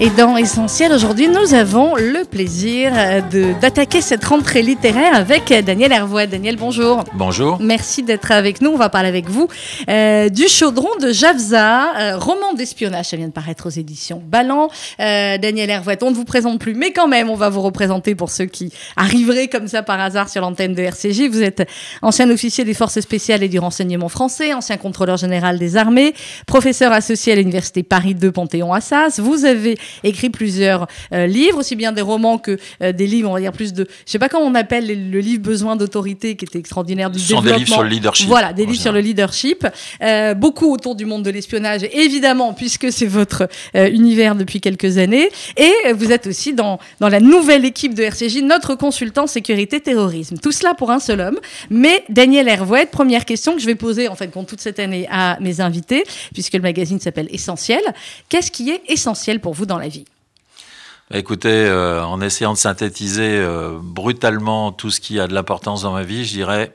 Et dans Essentiel, aujourd'hui, nous avons le plaisir euh, de- d'attaquer cette rentrée littéraire avec euh, Daniel Hervois. Daniel, bonjour. Bonjour. Merci d'être avec nous. On va parler avec vous euh, du chaudron de Javza, euh, roman d'espionnage. Ça vient de paraître aux éditions Ballant. Euh, Daniel Hervois, on ne vous présente plus, mais quand même, on va vous représenter pour ceux qui arriveraient comme ça par hasard sur l'antenne de RCJ. Vous êtes ancien officier des forces spéciales et du renseignement français, ancien contrôleur général des armées, professeur associé à l'université Paris 2 Panthéon-Assas. Vous avez écrit plusieurs euh, livres, aussi bien des romans que euh, des livres, on va dire plus de, je sais pas comment on appelle les- le livre Besoin d'autorité, qui était extraordinaire du Ce sont des développement. livres sur le leadership. Voilà, des livres sur le leadership, Euh, beaucoup autour du monde de l'espionnage, évidemment, puisque c'est votre univers depuis quelques années. Et vous êtes aussi dans, dans la nouvelle équipe de RCJ, notre consultant sécurité terrorisme. Tout cela pour un seul homme. Mais Daniel Hervouet, première question que je vais poser en fait compte toute cette année à mes invités, puisque le magazine s'appelle Essentiel. Qu'est-ce qui est essentiel pour vous dans la vie Bah, Écoutez, euh, en essayant de synthétiser euh, brutalement tout ce qui a de l'importance dans ma vie, je dirais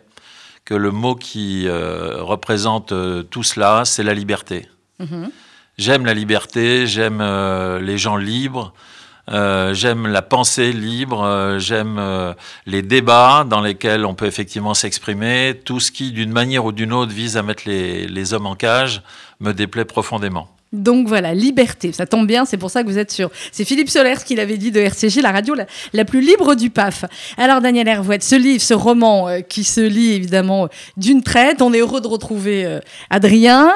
que le mot qui euh, représente tout cela, c'est la liberté. Mhm. J'aime la liberté, j'aime les gens libres, euh, j'aime la pensée libre, euh, j'aime euh, les débats dans lesquels on peut effectivement s'exprimer. Tout ce qui, d'une manière ou d'une autre, vise à mettre les, les hommes en cage me déplaît profondément. Donc voilà, liberté, ça tombe bien, c'est pour ça que vous êtes sur. C'est Philippe Solers qui l'avait dit de RCJ, la radio la, plus libre du PAF. Alors Daniel Hervouet, ce livre, ce roman euh, qui se lit évidemment euh, d'une traite, on est heureux de retrouver euh, Adrien.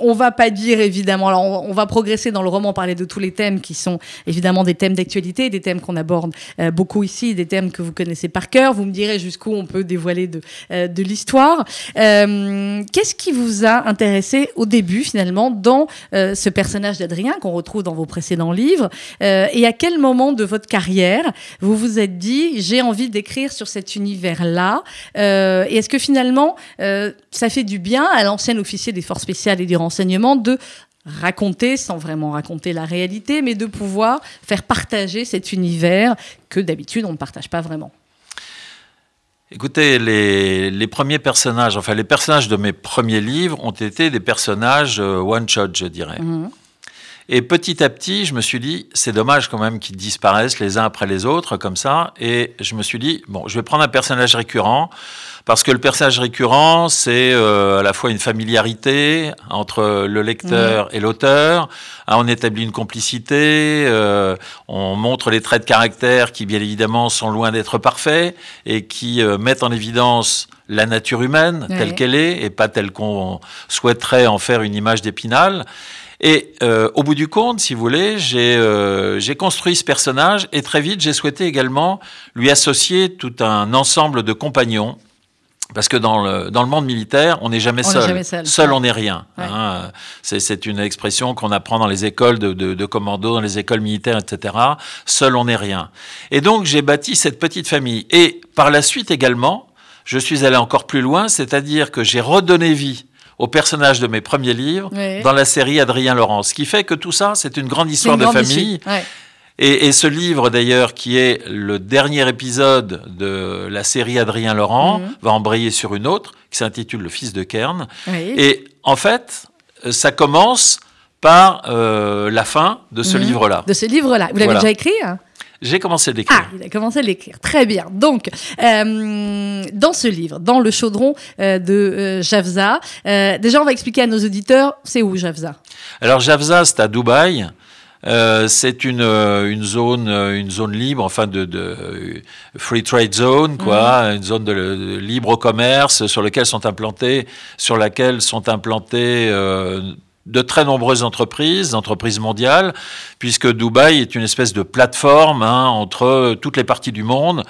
On va pas dire évidemment, alors on, on va progresser dans le roman, parler de tous les thèmes qui sont évidemment des thèmes d'actualité, des thèmes qu'on aborde beaucoup ici, des thèmes que vous connaissez par cœur. Vous me direz jusqu'où on peut dévoiler de, de l'histoire. Qu'est-ce qui vous a intéressé au début finalement dans euh, ce personnage d'Adrien qu'on retrouve dans vos précédents livres. Euh, Et à quel moment de votre carrière vous vous êtes dit j'ai envie d'écrire sur cet univers-là Euh, Et est-ce que finalement ça fait du bien à l'ancien officier des forces spéciales et du renseignement de raconter, sans vraiment raconter la réalité, mais de pouvoir faire partager cet univers que d'habitude on ne partage pas vraiment? Écoutez, les, les premiers personnages, enfin les personnages de mes premiers livres ont été des personnages euh, one-shot, je dirais. Mhm. Et petit à petit, je me suis dit, c'est dommage quand même qu'ils disparaissent les uns après les autres comme ça. Et je me suis dit, bon, je vais prendre un personnage récurrent parce que le personnage récurrent, c'est euh, à la fois une familiarité entre le lecteur et l'auteur. Ah, on établit une complicité, euh, on montre les traits de caractère qui, bien évidemment, sont loin d'être parfaits et qui euh, mettent en évidence la nature humaine Ouais. telle qu'elle est et pas telle qu'on souhaiterait en faire une image d'épinal. Et euh, au bout du compte, si vous voulez, j'ai euh, j'ai construit ce personnage et très vite, j'ai souhaité également lui associer tout un ensemble de compagnons. Parce que dans le, dans le monde militaire, on n'est jamais seul. seul. on n'est rien. Ouais. hein. C'est une expression qu'on apprend dans les écoles de, de, de commando, dans les écoles militaires, etc. Seul, on n'est rien. Et donc, j'ai bâti cette petite famille. Et par la suite également, je suis allé encore plus loin, c'est-à-dire que j'ai redonné vie aux personnages de mes premiers livres dans la série Adrien Laurent. Ce qui fait que tout ça, c'est une grande histoire une de famille. Ouais. Et, et ce livre, d'ailleurs, qui est le dernier épisode de la série Adrien Laurent, Mhm. va embrayer sur une autre, qui s'intitule Le Fils de Kern. Oui. Et en fait, euh, ça commence par euh, la fin de ce Mhm. livre-là. De ce livre-là. Vous l'avez Voilà. déjà écrit hein? J'ai commencé à l'écrire. Ah, il a commencé à l'écrire. Très bien. Donc, euh, dans ce livre, dans le chaudron euh, de euh, Javza, déjà, on va expliquer à nos auditeurs, c'est où Javza? Alors Javza, c'est à Dubaï. Euh, c'est une, euh, une zone euh, une zone libre enfin de, de free trade zone quoi une zone de, de libre commerce sur laquelle sont implantées sur laquelle sont implantées euh, de très nombreuses entreprises, entreprises mondiales, puisque Dubaï est une espèce de plateforme hein, entre toutes les parties du monde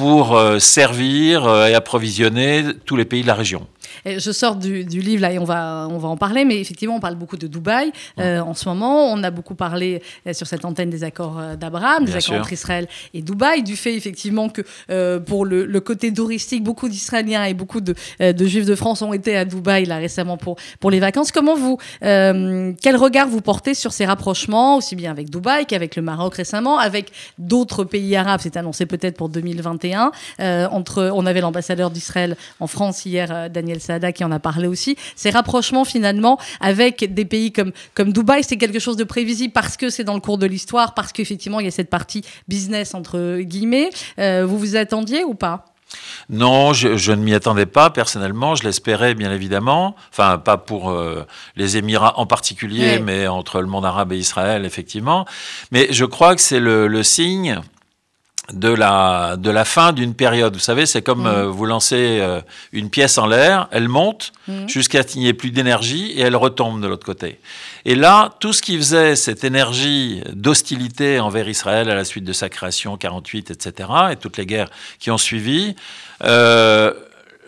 pour euh, servir euh, et approvisionner tous les pays de la région. Je sors du, livre là et on va, on va en parler, mais effectivement, on parle beaucoup de Dubaï euh, en ce moment. On a beaucoup parlé euh, sur cette antenne des accords d'Abraham, des accords entre Israël et Dubaï, du fait effectivement que pour le, côté touristique, beaucoup d'Israéliens et beaucoup de, Juifs de France ont été à Dubaï là récemment pour, pour les vacances. Comment vous, quel regard vous portez sur ces rapprochements, aussi bien avec Dubaï qu'avec le Maroc récemment, avec d'autres pays arabes, c'est annoncé peut-être pour 2021. Entre, on avait l'ambassadeur d'Israël en France hier, Daniel Sada qui en a parlé aussi, ces rapprochements finalement avec des pays comme, comme Dubaï, c'est quelque chose de prévisible parce que c'est dans le cours de l'histoire, parce qu'effectivement il y a cette partie business entre guillemets. Euh, vous vous attendiez ou pas? Non, je, ne m'y attendais pas personnellement. Je l'espérais bien évidemment. Enfin, pas pour euh, les Émirats en particulier, mais entre le monde arabe et Israël, effectivement. Mais je crois que c'est le signe de la, de la fin d'une période. Vous savez, c'est comme mm. euh, vous lancez euh, une pièce en l'air, elle monte mm. jusqu'à ce qu'il n'y ait plus d'énergie et elle retombe de l'autre côté. Et là, tout ce qui faisait cette énergie d'hostilité envers Israël à la suite de sa création 48, etc., et toutes les guerres qui ont suivi, euh,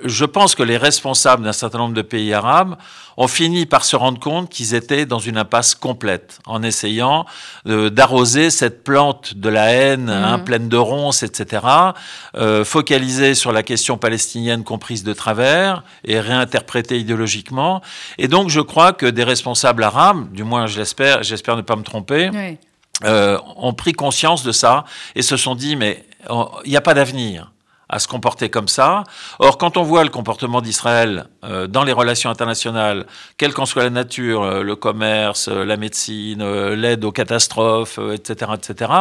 je pense que les responsables d'un certain nombre de pays arabes ont fini par se rendre compte qu'ils étaient dans une impasse complète en essayant euh, d'arroser cette plante de la haine hein, mhm. pleine de ronces, etc., euh, focalisée sur la question palestinienne comprise de travers et réinterprétée idéologiquement. Et donc je crois que des responsables arabes, du moins je l'espère, j'espère ne pas me tromper, euh, ont pris conscience de ça et se sont dit mais il n'y a pas d'avenir à se comporter comme ça. Or, quand on voit le comportement d'Israël euh, dans les relations internationales, quelle qu'en soit la nature, euh, le commerce, euh, la médecine, l'aide aux catastrophes, etc., etc.,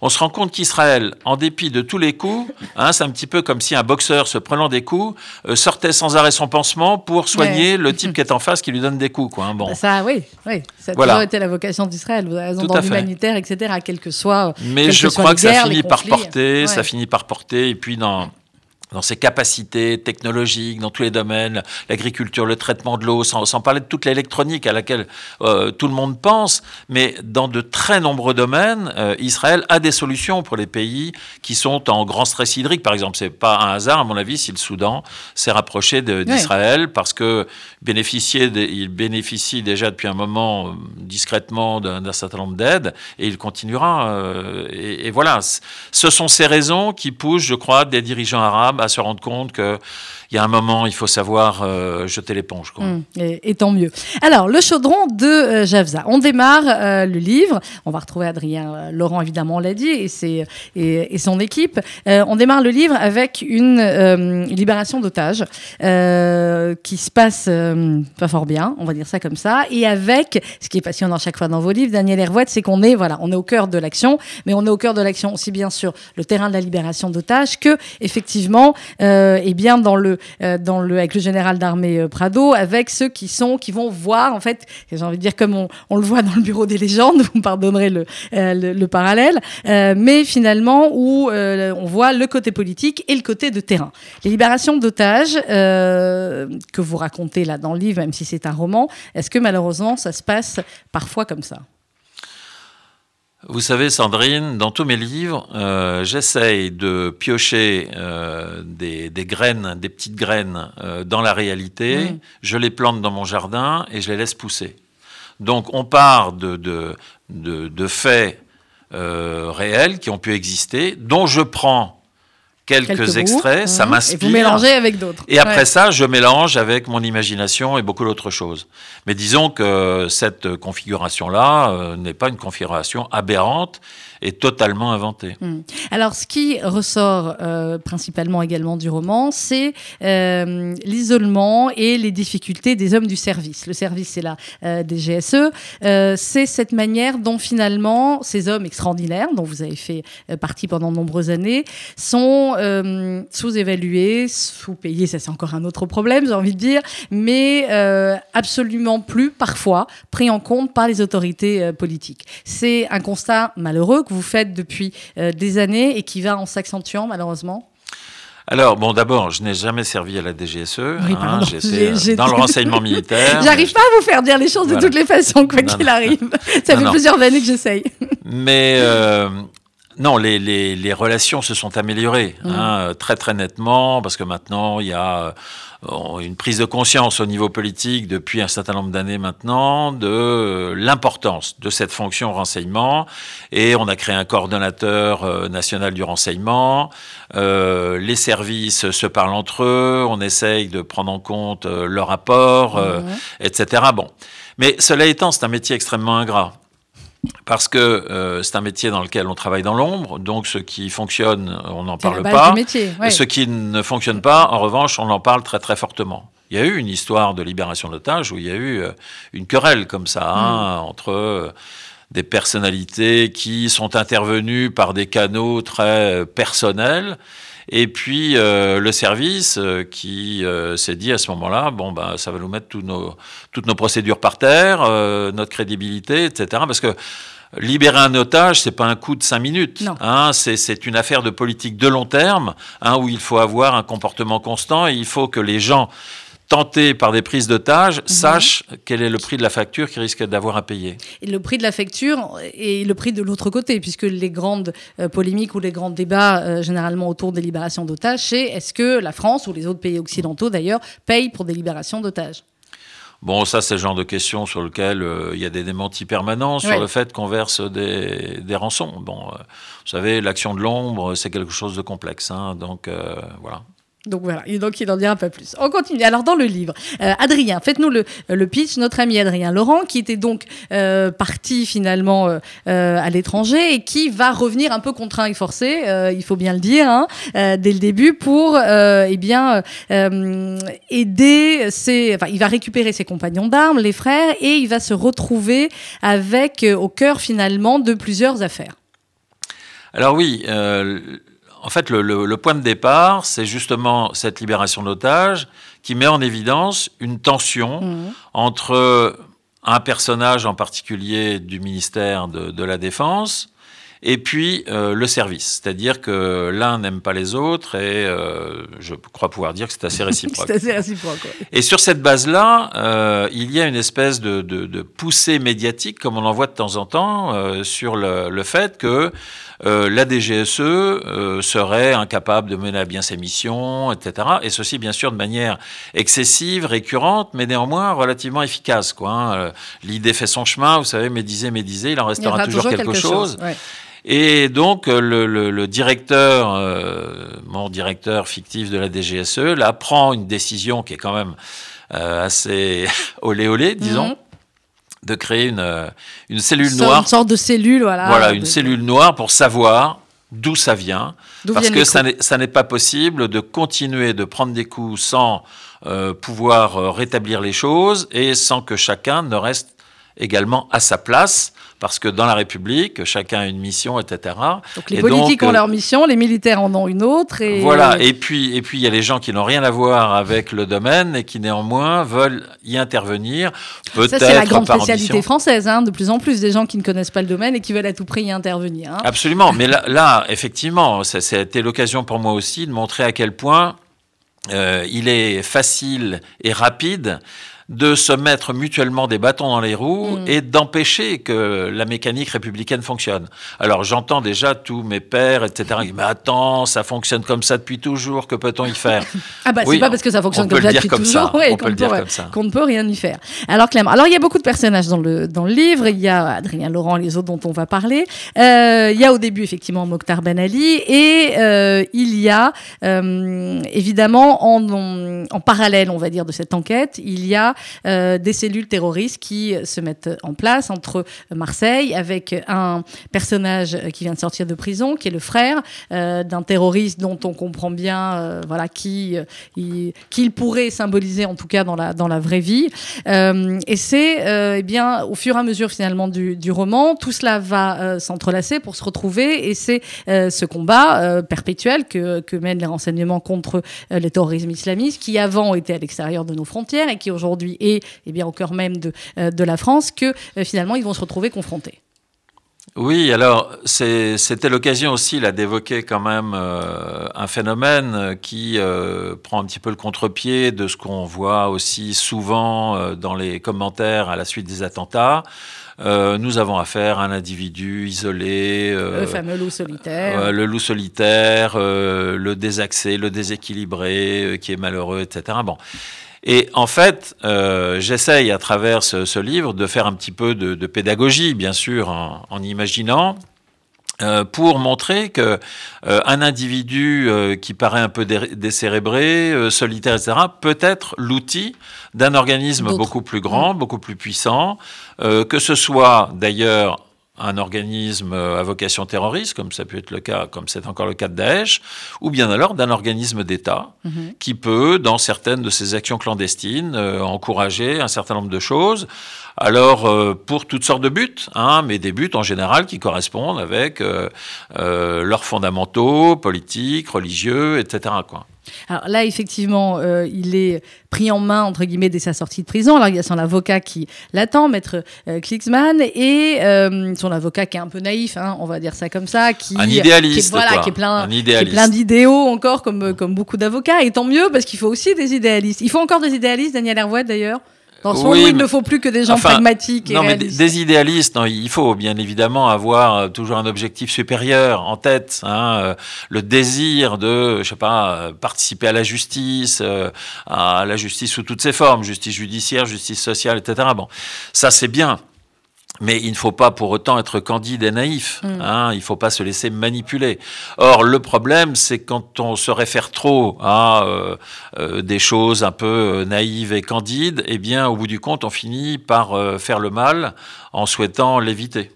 on se rend compte qu'Israël, en dépit de tous les coups, hein, c'est un petit peu comme si un boxeur se prenant des coups sortait sans arrêt son pansement pour soigner le type qui est en face qui lui donne des coups. Quoi, hein, bon. Ça, oui, oui. Ça a toujours été la vocation d'Israël. Vous avez raison, dans l'humanitaire, etc., quel que soit. Mais je crois que ça finit par porter, ça finit par porter, et puis dans dans ses capacités technologiques, dans tous les domaines, l'agriculture, le traitement de l'eau, sans, parler de toute l'électronique à laquelle euh, tout le monde pense, mais dans de très nombreux domaines, euh, Israël a des solutions pour les pays qui sont en grand stress hydrique. Par exemple, c'est pas un hasard, à mon avis, si le Soudan s'est rapproché d'Israël, parce que il bénéficie déjà depuis un moment euh, discrètement d'un certain nombre d'aides, et il continuera. et, et voilà, ce sont ces raisons qui poussent, je crois, des dirigeants arabes à se rendre compte que il y a un moment, il faut savoir euh, jeter l'éponge. Mmh, et, tant mieux. Alors, le chaudron de euh, Javza. On démarre euh, le livre. On va retrouver Adrien Laurent, évidemment, on l'a dit, et, et, et, son équipe. on démarre le livre avec une libération d'otages qui se passe pas fort bien, on va dire ça comme ça. Et avec, ce qui est passionnant chaque fois dans vos livres, Daniel Hervouette, c'est qu'on est, voilà, on est au cœur de l'action, mais on est au cœur de l'action aussi bien sur le terrain de la libération d'otages que, effectivement, et bien dans le euh, dans le, avec le général d'armée euh, Prado, avec ceux qui sont, qui vont voir, en fait, j'ai envie de dire comme on, on, le voit dans le bureau des légendes, vous me pardonnerez le, euh, le, parallèle, mais finalement où on voit le côté politique et le côté de terrain. Les libérations d'otages que vous racontez là dans le livre, même si c'est un roman, est-ce que malheureusement ça se passe parfois comme ça? Vous savez, Sandrine, dans tous mes livres, euh, j'essaye de piocher euh, des, graines, des petites graines euh, dans la réalité. Je les plante dans mon jardin et je les laisse pousser. Donc, on part de, de, de faits réels qui ont pu exister, dont je prends quelques, extraits, ça m'inspire. Et vous mélangez avec d'autres. Et après ça, je mélange avec mon imagination et beaucoup d'autres choses. Mais disons que cette configuration-là euh, n'est pas une configuration aberrante est totalement inventé. Hmm. Alors, ce qui ressort euh, principalement également du roman, c'est euh, l'isolement et les difficultés des hommes du service. Le service, c'est la euh, des GSE. c'est cette manière dont finalement ces hommes extraordinaires, dont vous avez fait partie pendant de nombreuses années, sont sous-évalués, sous-payés. Ça, c'est encore un autre problème, j'ai envie de dire, mais absolument plus parfois pris en compte par les autorités politiques. C'est un constat malheureux que vous faites depuis euh, des années et qui va en s'accentuant malheureusement? Alors, bon, d'abord, je n'ai jamais servi à la DGSE. Oui, hein, J'étais dans le renseignement militaire. J'arrive pas à vous faire dire les choses de toutes les façons, quoi qu'il arrive. Ça fait plusieurs années que j'essaye. Mais euh, non, les, les, les, relations se sont améliorées mmh. hein, très très nettement parce que maintenant il y a euh, une prise de conscience au niveau politique depuis un certain nombre d'années maintenant de l'importance de cette fonction renseignement et on a créé un coordonnateur euh, national du renseignement. Euh, les services se parlent entre eux, on essaye de prendre en compte leur rapport, mmh. etc. Bon, mais cela étant, c'est un métier extrêmement ingrat parce que euh, c'est un métier dans lequel on travaille dans l'ombre, donc ce qui fonctionne, on n'en parle pas. Métier, Ce qui ne fonctionne pas, en revanche, on en parle très très fortement. Il y a eu une histoire de libération d'otages où il y a eu euh, une querelle comme ça hein, mm. entre euh, des personnalités qui sont intervenues par des canaux très personnels et puis euh, le service euh, qui euh, s'est dit à ce moment-là, bon bah ça va nous mettre nos, toutes nos procédures par terre, notre crédibilité, etc. Parce que libérer un otage, c'est pas un coup de cinq minutes. Hein, c'est une affaire de politique de long terme, hein, où il faut avoir un comportement constant et il faut que les gens tentés par des prises d'otages mhm. sachent quel est le prix de la facture qu'ils risquent d'avoir à payer. Et le prix de la facture et le prix de l'autre côté, puisque les grandes euh, polémiques ou les grands débats euh, généralement autour des libérations d'otages, c'est est-ce que la France ou les autres pays occidentaux d'ailleurs payent pour des libérations d'otages? Bon, ça, c'est le genre de questions sur lequel euh, il y a des démentis permanents sur le fait qu'on verse des, des rançons. Bon, vous savez, l'action de l'ombre, c'est quelque chose de complexe. Hein, donc, voilà. Donc voilà, donc il en dira un peu plus. On continue. Alors dans le livre, euh, Adrien, faites-nous le, le, pitch. Notre ami Adrien Laurent, qui était donc euh, parti finalement euh, à l'étranger et qui va revenir un peu contraint et forcé, il faut bien le dire, hein, dès le début, pour eh bien aider ses, enfin, il va récupérer ses compagnons d'armes, les frères, et il va se retrouver avec au cœur finalement de plusieurs affaires. Alors oui, en fait, le, point de départ, c'est justement cette libération d'otages qui met en évidence une tension mmh. entre un personnage en particulier du ministère de la Défense et puis euh, le service, c'est-à-dire que l'un n'aime pas les autres et euh, je crois pouvoir dire que c'est assez réciproque. c'est assez réciproque. Et sur cette base-là, euh, il y a une espèce de, de, de, poussée médiatique, comme on en voit de temps en temps, sur le, le, fait que euh, la DGSE serait incapable de mener à bien ses missions, etc. Et ceci, bien sûr, de manière excessive, récurrente, mais néanmoins relativement efficace. Quoi, hein. L'idée fait son chemin, vous savez, médiser, médiser, il en restera toujours, quelque, chose. chose. Et donc, euh, le, directeur, euh, mon directeur fictif de la DGSE, là, prend une décision qui est quand même euh, assez olé olé, disons. Mhm. De créer une, une cellule noire. Une sorte de cellule, voilà. Voilà, une cellule noire pour savoir d'où ça vient. Parce que ça n'est pas possible de continuer de prendre des coups sans pouvoir rétablir les choses et sans que chacun ne reste également à sa place parce que dans la République, chacun a une mission, etc. Donc les politiques ont euh, leur mission, les militaires en ont une autre. Et... Voilà, et puis et puis il y a les gens qui n'ont rien à voir avec le domaine et qui néanmoins veulent y intervenir. Ça c'est la grande spécialité française, hein, de plus en plus des gens qui ne connaissent pas le domaine et qui veulent à tout prix y intervenir. Hein. Absolument, mais là, là effectivement, ça, ça a été l'occasion pour moi aussi de montrer à quel point euh, il est facile et rapide de se mettre mutuellement des bâtons dans les roues mm. et d'empêcher que la mécanique républicaine fonctionne. Alors j'entends déjà tous mes pères, etc. Mais attends, ça fonctionne comme ça depuis toujours, que peut-on y faire? Ah bah c'est pas parce que ça fonctionne comme ça depuis toujours qu'on ne peut rien y faire. Alors Clément, alors il y a beaucoup de personnages dans le, dans le livre, il y a Adrien Laurent les autres dont on va parler, euh, il y a au début effectivement Mokhtar Ben Ali et euh, il y a euh, évidemment en, en parallèle on va dire de cette enquête, il y a euh, des cellules terroristes qui se mettent en place entre Marseille avec un personnage qui vient de sortir de prison, qui est le frère euh, d'un terroriste dont on comprend bien euh, voilà, qui qu'il pourrait symboliser en tout cas dans la, dans la vraie vie. et c'est eh bien au fur et à mesure finalement du, du roman, tout cela va s'entrelacer pour se retrouver et c'est ce combat perpétuel que, que mènent les renseignements contre les terrorismes islamistes qui avant étaient à l'extérieur de nos frontières et qui aujourd'hui et, eh bien, au cœur même de, euh, de la France que euh, finalement ils vont se retrouver confrontés. Oui, alors c'était l'occasion aussi là d'évoquer quand même euh, un phénomène qui prend un petit peu le contre-pied de ce qu'on voit aussi souvent dans les commentaires à la suite des attentats. nous avons affaire à un individu isolé. le fameux loup solitaire. le loup solitaire, le désaxé, le déséquilibré, qui est malheureux, etc. Bon. Et en fait, euh, j'essaye à travers ce, livre de faire un petit peu de, pédagogie, bien sûr, en, imaginant. Euh, pour montrer que euh, un individu qui paraît un peu décérébré, solitaire, etc., peut être l'outil d'un organisme beaucoup plus grand, mmh. beaucoup plus puissant, que ce soit d'ailleurs un organisme à vocation terroriste, comme ça peut être le cas, comme c'est encore le cas de Daesh, ou bien alors d'un organisme d'État mhm. qui peut, dans certaines de ses actions clandestines, euh, encourager un certain nombre de choses. Alors, euh, pour toutes sortes de buts, hein, mais des buts en général qui correspondent avec euh, leurs fondamentaux politiques, religieux, etc. Quoi. Alors là, effectivement, euh, il est pris en main, entre guillemets, dès sa sortie de prison. Alors il y a son avocat qui l'attend, maître euh, et euh, son avocat qui est un peu naïf, hein, on va dire ça comme ça. Qui, un idéaliste, qui est, voilà, qui est plein, plein d'idéaux encore, comme, comme beaucoup d'avocats. Et tant mieux, parce qu'il faut aussi des idéalistes. Il faut encore des idéalistes, Daniel Hervouet d'ailleurs dans ce oui, il ne faut plus que des gens pragmatiques. Et non, mais des idéalistes, non, il faut bien évidemment avoir euh, toujours un objectif supérieur en tête. Hein, euh, le désir de, je sais pas, euh, participer à la justice, à la justice sous toutes ses formes, justice judiciaire, justice sociale, etc. Bon, ça c'est bien. Mais il ne faut pas pour autant être candide et naïf. Mm. Hein, il ne faut pas se laisser manipuler. Or, le problème, c'est quand on se réfère trop à euh, euh, des choses un peu euh, naïves et candides, eh bien, au bout du compte, on finit par faire le mal en souhaitant l'éviter.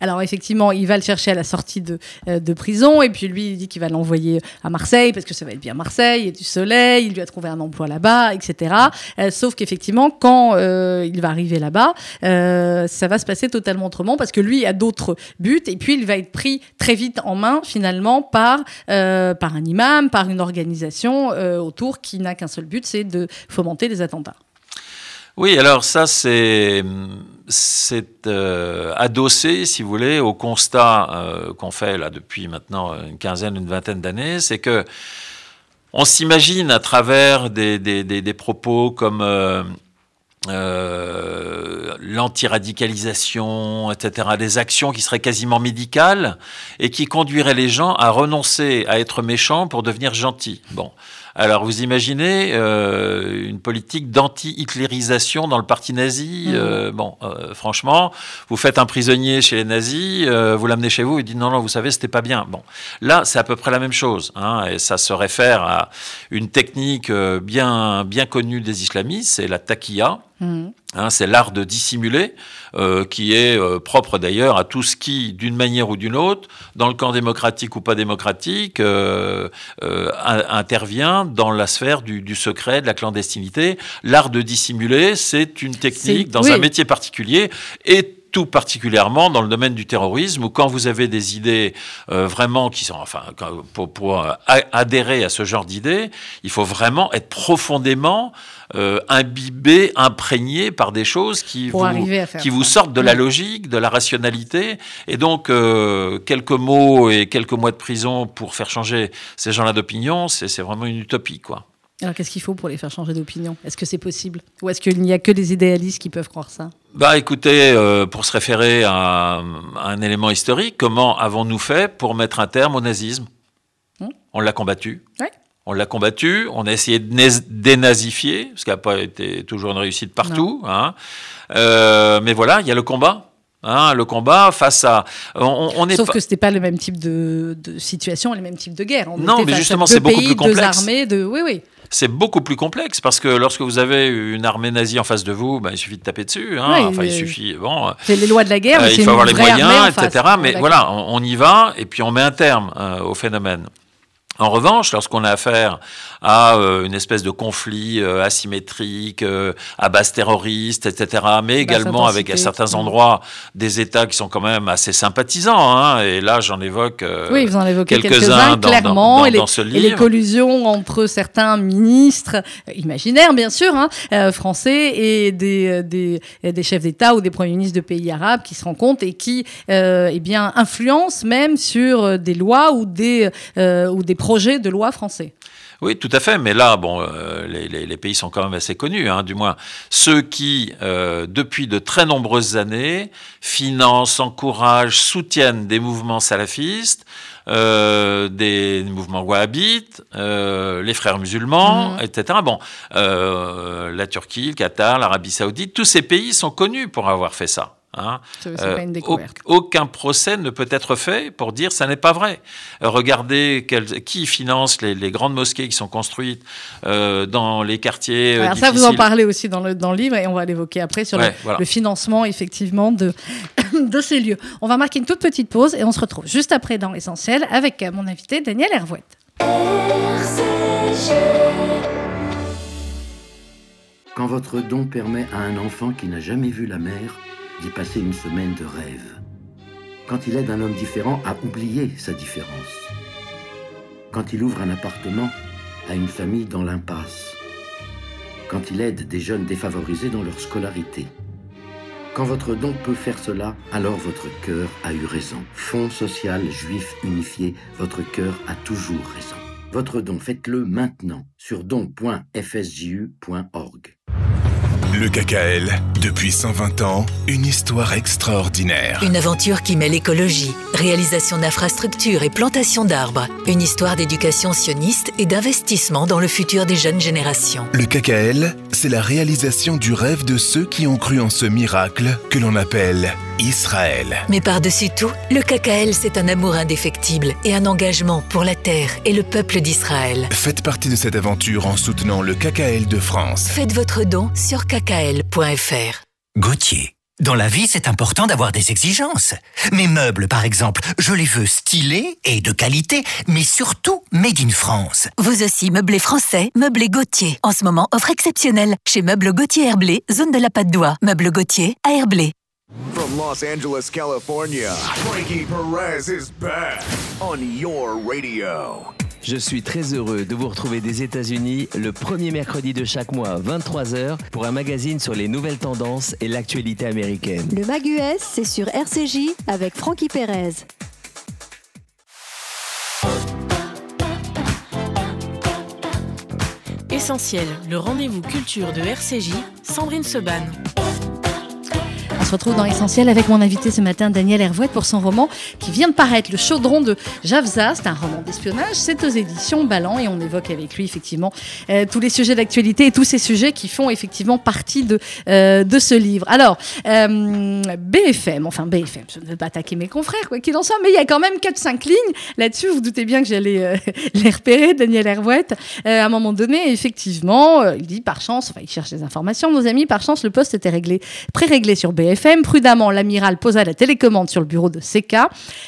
Alors effectivement, il va le chercher à la sortie de, euh, de prison et puis lui, il dit qu'il va l'envoyer à Marseille parce que ça va être bien Marseille, et du soleil, il lui a trouvé un emploi là-bas, etc. Euh, sauf qu'effectivement, quand euh, il va arriver là-bas, ça va se passer totalement autrement parce que lui a d'autres buts et puis il va être pris très vite en main finalement par, par un imam, par une organisation autour qui n'a qu'un seul but, c'est de fomenter des attentats. Oui, alors ça, c'est euh, adossé, si vous voulez, au constat euh, qu'on fait là depuis maintenant une quinzaine, une vingtaine d'années, c'est que on s'imagine à travers des, propos comme euh, l'antiradicalisation, etc., des actions qui seraient quasiment médicales et qui conduiraient les gens à renoncer à être méchants pour devenir gentils. Bon. Alors vous imaginez euh, une politique d'anti-hitlérisation dans le parti nazi. Mmh. Euh, bon, euh, franchement, vous faites un prisonnier chez les nazis, vous l'amenez chez vous, il dit non, non, vous savez, c'était pas bien. Bon, là, c'est à peu près la même chose. Hein, et ça se réfère à une technique bien, bien connue des islamistes, c'est la taqiya. Mmh. Hein, c'est l'art de dissimuler, euh, qui est euh, propre d'ailleurs à tout ce qui, d'une manière ou d'une autre, dans le camp démocratique ou pas démocratique, euh, intervient dans la sphère du, secret, de la clandestinité. L'art de dissimuler, c'est une technique dans un métier particulier et tout particulièrement dans le domaine du terrorisme, où quand vous avez des idées vraiment qui sont, enfin, pour, pour adhérer à ce genre d'idées, il faut vraiment être profondément euh, imbibé, imprégné par des choses qui, vous, qui vous sortent de la logique, de la rationalité. Et donc, euh, quelques mots et quelques mois de prison pour faire changer ces gens-là d'opinion, c'est vraiment une utopie, quoi. Alors, qu'est-ce qu'il faut pour les faire changer d'opinion? Est-ce que c'est possible? Ou est-ce qu'il n'y a que des idéalistes qui peuvent croire ça? Bah, écoutez, euh, pour se référer à, un élément historique, comment avons-nous fait pour mettre un terme au nazisme? Hmm On l'a combattu. Ouais. On l'a combattu, on a essayé de dénazifier, ce qui n'a pas été toujours une réussite partout. Hein. Euh, mais voilà, il y a le combat. Hein, le combat face à. On, est Sauf que ce n'était pas le même type de, situation, le même type de guerre. non, mais justement, c'est beaucoup plus complexe. Deux armées, de... oui, oui. C'est beaucoup plus complexe parce que lorsque vous avez une armée nazie en face de vous, ben, il suffit de taper dessus. Hein. enfin, il suffit. Bon, c'est les lois de la guerre. Euh, il faut avoir les moyens, etc. Mais voilà, on, y va et puis on met un terme euh, au phénomène. En revanche, lorsqu'on a affaire à euh, une espèce de conflit euh, asymétrique, euh, à base terroriste, etc., mais également avec à certains mm. endroits des États qui sont quand même assez sympathisants. Hein, et là, j'en évoque oui, vous en évoquez quelques-uns clairement, dans, et, les, ce livre. et les collusions entre certains ministres imaginaires, bien sûr, hein, français et des, des, des chefs d'État ou des premiers ministres de pays arabes qui se rencontrent et qui eh bien, influencent même sur des lois ou des, ou des projets de loi français. Oui, tout à fait. Mais là, bon, euh, les, pays sont quand même assez connus, hein, du moins ceux qui, euh, depuis de très nombreuses années, financent, encouragent, soutiennent des mouvements salafistes, euh, des mouvements wahhabites, les frères musulmans, mmh. etc. Bon, la Turquie, le Qatar, l'Arabie saoudite, tous ces pays sont connus pour avoir fait ça. Hein. Euh, aucun procès ne peut être fait pour dire ça n'est pas vrai. Euh, regardez qui finance les, grandes mosquées qui sont construites euh, dans les quartiers. Alors ça, vous en parlez aussi dans le, dans le livre et on va l'évoquer après sur le, financement effectivement de, de ces lieux. On va marquer une toute petite pause et on se retrouve juste après dans l'essentiel avec mon invité Daniel Hervouette. Quand votre don permet à un enfant qui n'a jamais vu la mer d'y passer une semaine de rêve. Quand il aide un homme différent à oublier sa différence. Quand il ouvre un appartement à une famille dans l'impasse. Quand il aide des jeunes défavorisés dans leur scolarité. Quand votre don peut faire cela, alors votre cœur a eu raison. Fonds social juif unifié, votre cœur a toujours raison. Votre don, faites-le maintenant sur don.fsju.org. Le KKL, depuis 120 ans, une histoire extraordinaire. Une aventure qui mêle écologie, réalisation d'infrastructures et plantation d'arbres. Une histoire d'éducation sioniste et d'investissement dans le futur des jeunes générations. Le KKL, c'est la réalisation du rêve de ceux qui ont cru en ce miracle que l'on appelle Israël. Mais par-dessus tout, le KKL, c'est un amour indéfectible et un engagement pour la terre et le peuple d'Israël. Faites partie de cette aventure en soutenant le KKL de France. Faites votre don sur kkl.fr. Gauthier. Dans la vie, c'est important d'avoir des exigences. Mes meubles, par exemple, je les veux stylés et de qualité, mais surtout made in France. Vous aussi, meublé français, meublé Gauthier. En ce moment, offre exceptionnelle chez Meubles Gauthier Herblé, zone de la patte d'oie. Meubles Gauthier à Herblé. From Los Angeles, California, Frankie Perez is back on your radio. Je suis très heureux de vous retrouver des États-Unis le premier mercredi de chaque mois, 23h, pour un magazine sur les nouvelles tendances et l'actualité américaine. Le Mag US, c'est sur RCJ avec Frankie Perez. Essentiel, le rendez-vous culture de RCJ, Sandrine Seban. Retrouve dans Essentiel avec mon invité ce matin, Daniel Hervouette, pour son roman qui vient de paraître, Le Chaudron de Javza. C'est un roman d'espionnage, c'est aux éditions Ballant et on évoque avec lui effectivement euh, tous les sujets d'actualité et tous ces sujets qui font effectivement partie de, euh, de ce livre. Alors, euh, BFM, enfin BFM, je ne veux pas attaquer mes confrères, quoi qu'il en soit, mais il y a quand même 4-5 lignes là-dessus. Vous, doutez bien que j'allais les repérer, Daniel Hervouette. à un moment donné, effectivement, il dit par chance, enfin il cherche des informations, nos amis, par chance, le poste était réglé, pré-réglé sur BFM. Prudemment, l'amiral posa la télécommande sur le bureau de CK.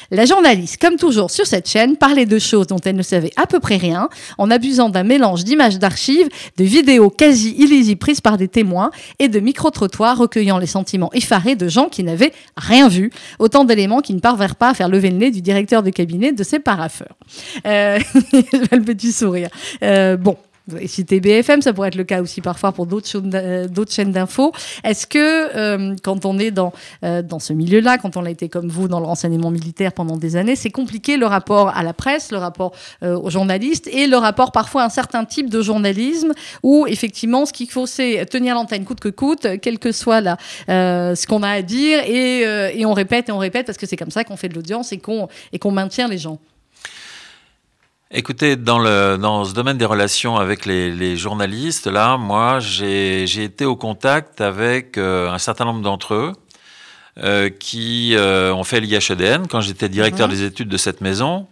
La journaliste, comme toujours sur cette chaîne, parlait de choses dont elle ne savait à peu près rien, en abusant d'un mélange d'images d'archives, de vidéos quasi illisibles prises par des témoins et de micro-trottoirs recueillant les sentiments effarés de gens qui n'avaient rien vu. Autant d'éléments qui ne parvinrent pas à faire lever le nez du directeur de cabinet de ses paraffeurs. Euh, le petit sourire. Euh, bon, avez cité BFM, ça pourrait être le cas aussi parfois pour d'autres chaînes d'infos. Est-ce que euh, quand on est dans, euh, dans ce milieu-là, quand on a été comme vous dans le renseignement militaire pendant des années, c'est compliqué le rapport à la presse, le rapport euh, aux journalistes et le rapport parfois à un certain type de journalisme où effectivement ce qu'il faut c'est tenir l'antenne coûte que coûte, quel que soit la, ce qu'on a à dire et, et, on répète et on répète parce que c'est comme ça qu'on fait de l'audience et qu'on qu'on maintient les gens. Écoutez, dans, le, dans ce domaine des relations avec les, journalistes, là, moi, j'ai été au contact avec euh, un certain nombre d'entre eux euh, qui euh, ont fait l'IHEDN quand j'étais directeur mhm. des études de cette maison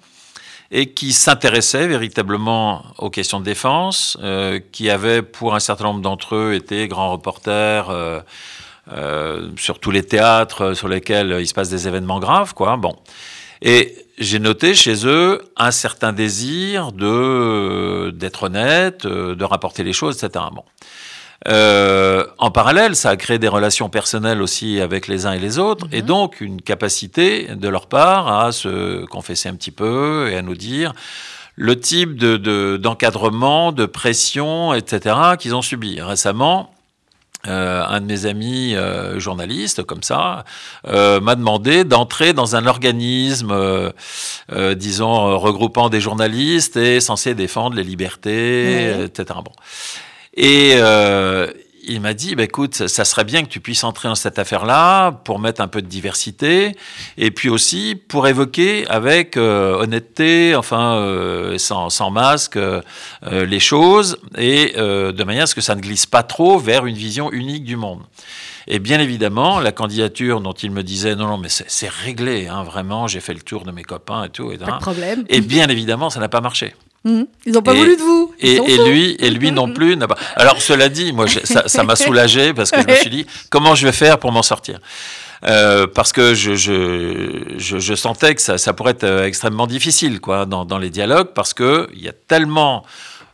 et qui s'intéressaient véritablement aux questions de défense, qui avaient, pour un certain nombre d'entre eux, été grands reporters sur tous les théâtres sur lesquels il se passe des événements graves, quoi. Bon. Et j'ai noté chez eux un certain désir de d'être honnête, euh, de rapporter les choses, etc. Bon. Euh, en parallèle, ça a créé des relations personnelles aussi avec les uns et les autres, et mhm. donc une capacité de leur part à se confesser un petit peu et à nous dire le type de, d'encadrement, de, pression, etc. qu'ils ont subi. Récemment, euh, un de mes amis euh, journalistes, comme ça, euh, m'a demandé d'entrer dans un organisme, euh, euh, disons, regroupant des journalistes et censé défendre les libertés, etc. Bon. Et euh, il m'a dit, bah, écoute, ça, ça serait bien que tu puisses entrer dans cette affaire-là pour mettre un peu de diversité et puis aussi pour évoquer avec euh, honnêteté, enfin, euh, sans, sans masque, euh, les choses et de manière à ce que ça ne glisse pas trop vers une vision unique du monde. Et bien évidemment, la candidature dont il me disait non, non, mais c'est c'est réglé, hein, vraiment, j'ai fait le tour de mes copains et tout. Et, Pas de problème. et bien évidemment, ça n'a pas marché. Mhm. Ils n'ont pas Et- voulu de vous. Ils Et, lui, et lui non plus n'a pas. Alors cela dit, moi, ça m'a soulagé parce que je me suis dit comment je vais faire pour m'en sortir? Euh, parce que je, je, je, je sentais que ça, ça pourrait être euh, extrêmement difficile quoi, dans, dans les dialogues, parce qu'il y a tellement,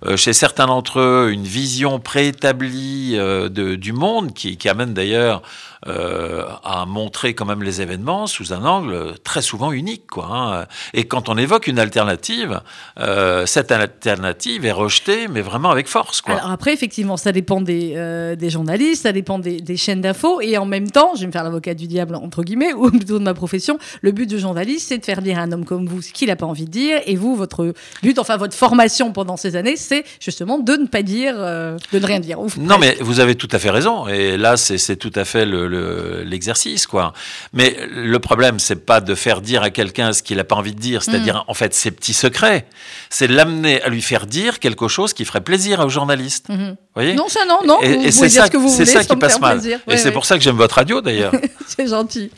euh, chez certains d'entre eux, une vision préétablie euh, de, du monde qui, qui amène d'ailleurs euh, à montrer quand même les événements sous un angle très souvent unique. Quoi, hein. Et quand on évoque une alternative, euh, cette alternative est rejetée, mais vraiment avec force. Quoi. Alors après, effectivement, ça dépend des, euh, des journalistes, ça dépend des, des chaînes d'infos, et en même temps, je vais me faire l'avocat du diable, entre guillemets, ou plutôt de ma profession, le but du journaliste, c'est de faire dire à un homme comme vous ce qu'il n'a pas envie de dire, et vous, votre but, enfin votre formation pendant ces années, c'est justement de ne pas dire, de ne rien dire. Ouf, Non, mais vous avez tout à fait raison. Et là, c'est tout à fait le- le- l'exercice, quoi. Mais le problème, c'est pas de faire dire à quelqu'un ce qu'il n'a pas envie de dire, c'est-à-dire en fait ses petits secrets. C'est de l'amener à lui faire dire quelque chose qui ferait plaisir aux journalistes. Mhm. Vous voyez? Non, ça non, non, Et, c'est ça, ce que vous c'est voulez ça qui passe mal. plaisir. Et c'est pour ça que j'aime votre radio, d'ailleurs. C'est gentil.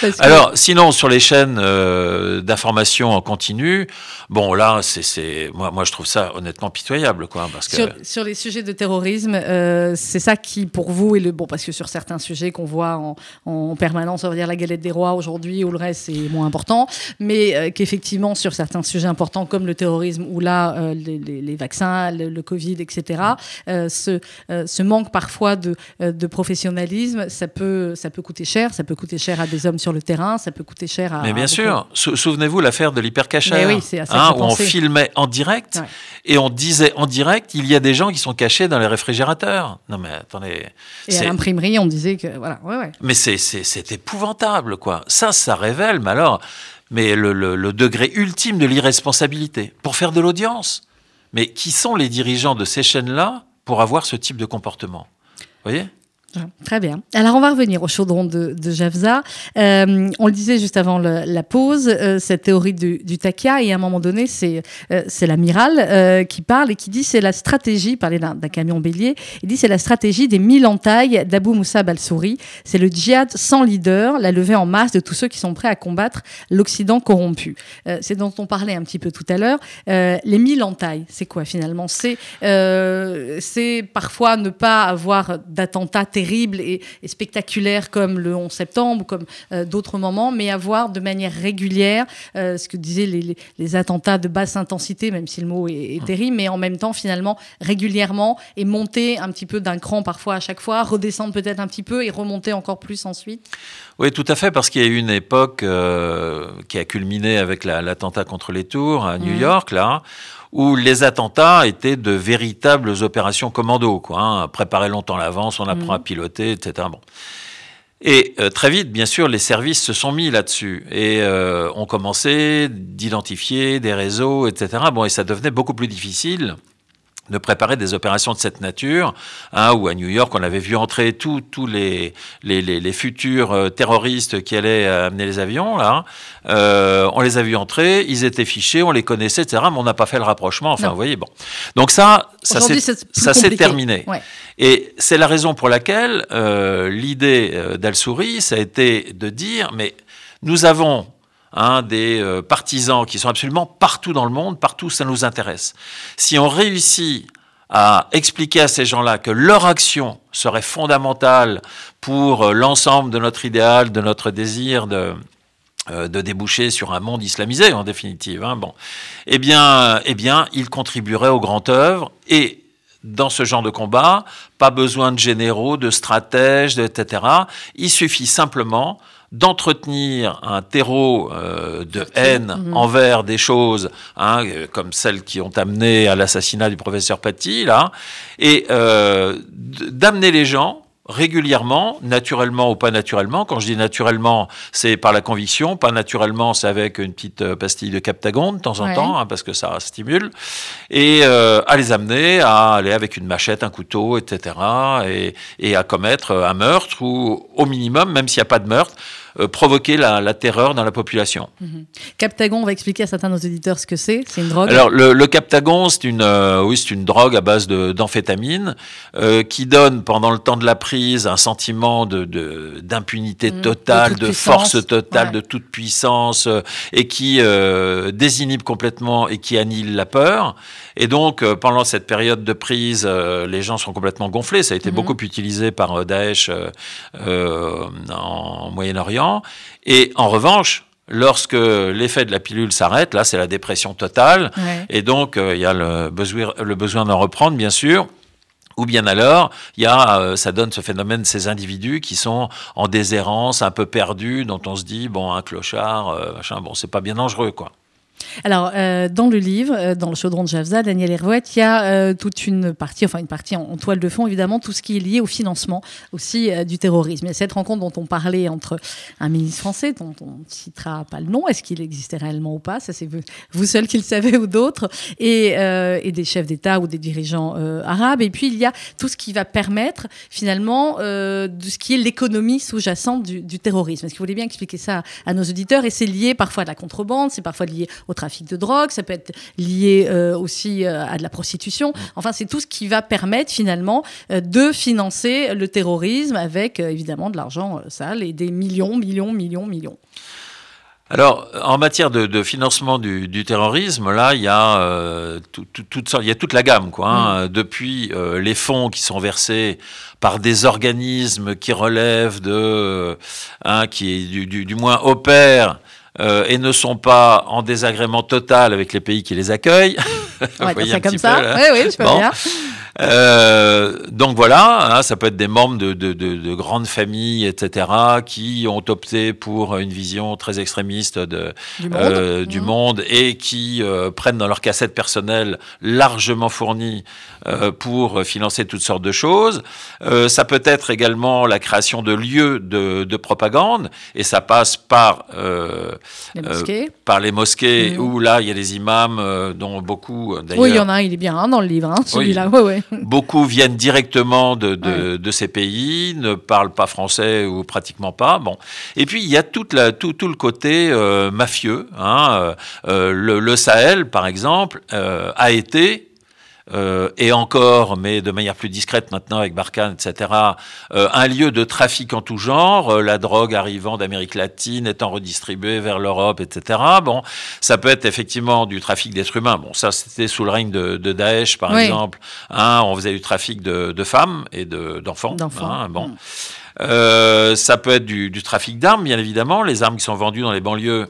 Parce que- Alors, sinon, sur les chaînes euh, d'information en continu, bon, là, c'est, c'est, moi, moi, je trouve ça honnêtement pitoyable, quoi, parce que. Sur, sur les sujets de terrorisme, euh, c'est ça qui, pour vous, est le bon, parce que sur certains sujets qu'on voit en, en permanence, on va dire la galette des rois aujourd'hui, ou le reste, c'est moins important, mais euh, qu'effectivement, sur certains sujets importants comme le terrorisme, ou là, euh, les, les- les vaccins, le, le Covid, etc., euh, ce, ce manque parfois de, de professionnalisme, ça peut, ça peut coûter cher, ça peut coûter cher à des hommes sur le terrain, ça peut coûter cher à. Mais bien sûr, Sou- souvenez-vous l'affaire de l'hypercachère, oui, hein, où on filmait en direct Ouais. et on disait en direct, il y a des gens qui sont cachés dans les réfrigérateurs. Non mais attendez, Et à l'imprimerie, on disait que. Voilà, mais c'est épouvantable, quoi. Ça, ça révèle, mais alors, mais le, le- le degré ultime de l'irresponsabilité pour faire de l'audience. Mais qui sont les dirigeants de ces chaînes-là pour avoir ce type de comportement? Vous voyez? Très bien. Alors, on va revenir au chaudron de, de Javza. Euh, on le disait juste avant la pause, euh, cette théorie du, takia, et à un moment donné, c'est euh, l'amiral qui parle et qui dit c'est la stratégie, parlait d'un camion bélier, il dit c'est la stratégie des mille entailles d'Abou Moussa Balsouri. C'est le djihad sans leader, la levée en masse de tous ceux qui sont prêts à combattre l'Occident corrompu. C'est dont on parlait un petit peu tout à l'heure. Les mille entailles, c'est quoi finalement? C'est parfois ne pas avoir d'attentats terribles et, et spectaculaires comme le 11 septembre comme euh, d'autres moments, mais avoir de manière régulière euh, ce que disaient les, les- les attentats de basse intensité, même si le mot est, est terrible, mais en même temps finalement régulièrement et monter un petit peu d'un cran parfois à chaque fois, redescendre peut-être un petit peu et remonter encore plus ensuite. Oui, tout à fait, parce qu'il y a eu une époque euh, qui a culminé avec la- l'attentat contre les tours à New Mhm. York, là, où les attentats étaient de véritables opérations commando, quoi. Hein, préparer longtemps à l'avance, on apprend à piloter, etc. Bon. Et euh, très vite, bien sûr, les services se sont mis là-dessus et euh, ont commencé d'identifier des réseaux, etc. Bon, et ça devenait beaucoup plus difficile de préparer des opérations de cette nature, hein, où à New York, on avait vu entrer tous tous les, les, les, les futurs euh, terroristes qui allaient euh, amener les avions, là. Euh, on les a vus entrer, ils étaient fichés, on les connaissait, etc., mais on n'a pas fait le rapprochement. Enfin, Non. vous voyez, bon. Donc ça, ça s'est terminé. Ouais. Et c'est la raison pour laquelle euh, l'idée euh, d'Al-Souri, ça a été de dire, mais nous avons hein, des euh, partisans qui sont absolument partout dans le monde, partout ça nous intéresse. Si on réussit à expliquer à ces gens-là que leur action serait fondamentale pour euh, l'ensemble de notre idéal, de notre désir de, euh, de déboucher sur un monde islamisé en définitive. hein, bon, eh bien, eh bien, ils contribueraient aux grandes œuvres et dans ce genre de combat, pas besoin de généraux, de stratèges, etc. Il suffit simplement d'entretenir un terreau euh, de haine Mhm. envers des choses hein, euh, comme celles qui ont amené à l'assassinat du professeur Paty, là, et euh, d'amener les gens régulièrement, naturellement ou pas naturellement. Quand je dis naturellement, c'est par la conviction, pas naturellement, c'est avec une petite euh, pastille de captagon de temps en Ouais. temps, hein, parce que ça stimule, et euh, à les amener à aller avec une machette, un couteau, etc., et, et à commettre un meurtre ou au minimum, même s'il n'y a pas de meurtre, euh, provoquer la, la terreur dans la population. Captagon, on va expliquer à certains de nos éditeurs ce que c'est. C'est une drogue. Alors le, le captagon, c'est une, euh, oui, c'est une drogue à base d'amphétamine euh, qui donne pendant le temps de la prise un sentiment de de- d'impunité Mmh, totale, de force totale, ouais. de toute puissance et qui désinhibe complètement et qui annihile la peur. Et donc euh, pendant cette période de prise, euh, les gens sont complètement gonflés. Ça a été Mhm. beaucoup utilisé par euh, Daesh en Moyen-Orient. Et en revanche, lorsque l'effet de la pilule s'arrête, là c'est la dépression totale. Ouais. Et donc, euh, il y a le besoin, le besoin d'en reprendre, bien sûr. Ou bien alors, il y a, euh, ça donne ce phénomène, ces individus qui sont en déshérence, un peu perdus, dont on se dit, bon, un clochard, euh, machin, bon, c'est pas bien dangereux, quoi. Alors, euh, dans le livre, euh, dans le chaudron de Javza, Daniel Hervouet, il y a euh, toute une partie, enfin une partie en, toile de fond, évidemment, tout ce qui est lié au financement aussi du terrorisme. Et cette rencontre dont on parlait entre un ministre français, dont on ne citera pas le nom, est-ce qu'il existait réellement ou pas? Ça, c'est vous, vous seul qui le savez ou d'autres, et, des chefs d'État ou des dirigeants arabes. Et puis, il y a tout ce qui va permettre, finalement, de ce qui est l'économie sous-jacente du, terrorisme. Est-ce que vous voulez bien expliquer ça à, nos auditeurs? Et c'est lié parfois à la contrebande, c'est parfois lié au trafic de drogue, ça peut être lié euh, aussi euh, à de la prostitution. Enfin, c'est tout ce qui va permettre finalement euh, de financer le terrorisme avec évidemment de l'argent sale et des millions, millions, millions, millions. Alors, en matière de, de financement du, du terrorisme, là, il y a euh, tout- tout- toutes sortes- il y a toute la gamme, quoi. hein. Depuis euh, les fonds qui sont versés par des organismes qui relèvent de, hein, qui du, du- du moins opèrent. Euh, et ne sont pas en désagrément total avec les pays qui les accueillent. On va dire ça comme ça. Oui, oui, je peux Bon. bien. Euh, donc voilà, hein, ça peut être des membres de, de- de- de grandes familles, etc., qui ont opté pour une vision très extrémiste de, Du monde. euh, du Mhm. monde et qui euh, prennent dans leur cassette personnelle largement fournie euh, pour financer toutes sortes de choses. Euh, ça peut être également la création de lieux de, de propagande et ça passe par euh, Les mosquées. par les mosquées Mhm. où là il y a des imams dont beaucoup d'ailleurs Oui, il y en a un, il est bien hein, dans le livre, hein, celui-là. Oui. Ouais, ouais. Beaucoup viennent directement de, de, de ces pays, ne parlent pas français ou pratiquement pas. Bon. Et puis, il y a toute la, tout, tout le côté euh, mafieux. Hein. Euh, le, le Sahel, par exemple, euh, a été euh, et encore, mais de manière plus discrète maintenant avec Barkhane, etc., euh, un lieu de trafic en tout genre, euh, la drogue arrivant d'Amérique latine, étant redistribuée vers l'Europe, etc. Bon, ça peut être effectivement du trafic d'êtres humains. Bon, ça c'était sous le règne de, de Daesh, par Oui. exemple. Hein, on faisait du trafic de, de femmes et de- d'enfants. D'enfants. hein, bon. Mm. Euh, ça peut être du, du trafic d'armes, bien évidemment. Les armes qui sont vendues dans les banlieues.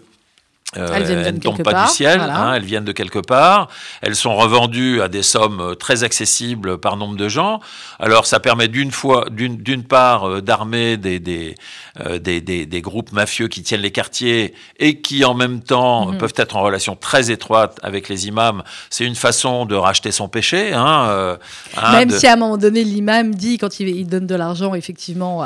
Euh, Elles ne tombent pas part, du ciel, voilà. hein, elles viennent de quelque part. Elles sont revendues à des sommes euh, très accessibles par nombre de gens. Alors ça permet d'une fois, d'une part, euh, d'armer des des, euh, des, des des groupes mafieux qui tiennent les quartiers et qui en même temps Mhm. euh, peuvent être en relation très étroite avec les imams. C'est une façon de racheter son péché. Hein, hein, Même de- si à un moment donné, l'imam dit, quand il, il donne de l'argent, effectivement,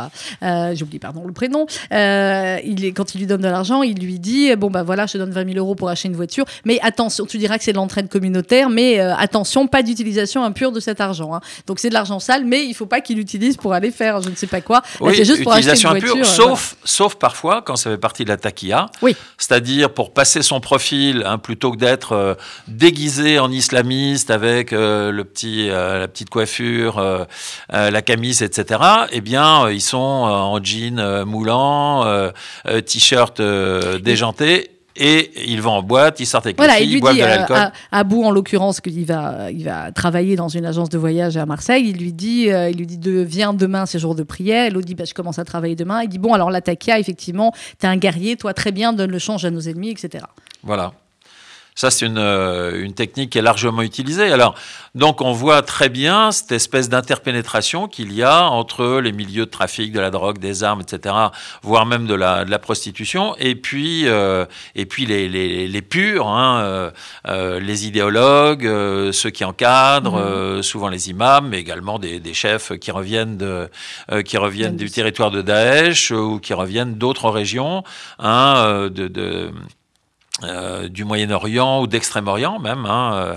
j'oublie pardon le prénom, il est, quand il lui donne de l'argent, il lui dit Bon, bah voilà, te donne 20 000 euros pour acheter une voiture, mais attention, tu diras que c'est de l'entraide communautaire, mais euh, attention, pas d'utilisation impure de cet argent. hein. Donc c'est de l'argent sale, mais il faut pas qu'il l'utilise pour aller faire je ne sais pas quoi. Oui, c'est juste pour acheter une voiture. impure, euh, sauf, sauf parfois quand ça fait partie de la taquilla. Oui. C'est-à-dire pour passer son profil, hein, plutôt que d'être euh, déguisé en islamiste avec euh, le petit, la petite coiffure, la camise, etc. Eh bien, ils sont en jean moulant, t-shirt déjanté. Et ils vont en boîte, ils sortent avec Voilà, les il filles, lui boivent dit de euh, l'alcool. à, à en l'occurrence, qu'il va, il va travailler dans une agence de voyage à Marseille. Il lui dit, euh, il lui dit, de, viens demain, c'est jour de prière. L'autre dit, bah, je commence à travailler demain. Il dit, bon, alors la taquia, effectivement, t'es un guerrier, toi, très bien, donne le change à nos ennemis, etc. Voilà. Ça, c'est une, euh, une, technique qui est largement utilisée. Alors, donc, on voit très bien cette espèce d'interpénétration qu'il y a entre les milieux de trafic, de la drogue, des armes, etc., voire même de la, de la prostitution, et puis, euh, et puis les, les, les purs, hein, euh, euh les idéologues, euh, ceux qui encadrent, mmh. souvent les imams, mais également des, des chefs qui reviennent, de, qui reviennent du territoire de Daesh ou qui reviennent d'autres régions, hein, de, de du Moyen-Orient ou d'Extrême-Orient même. Hein, euh,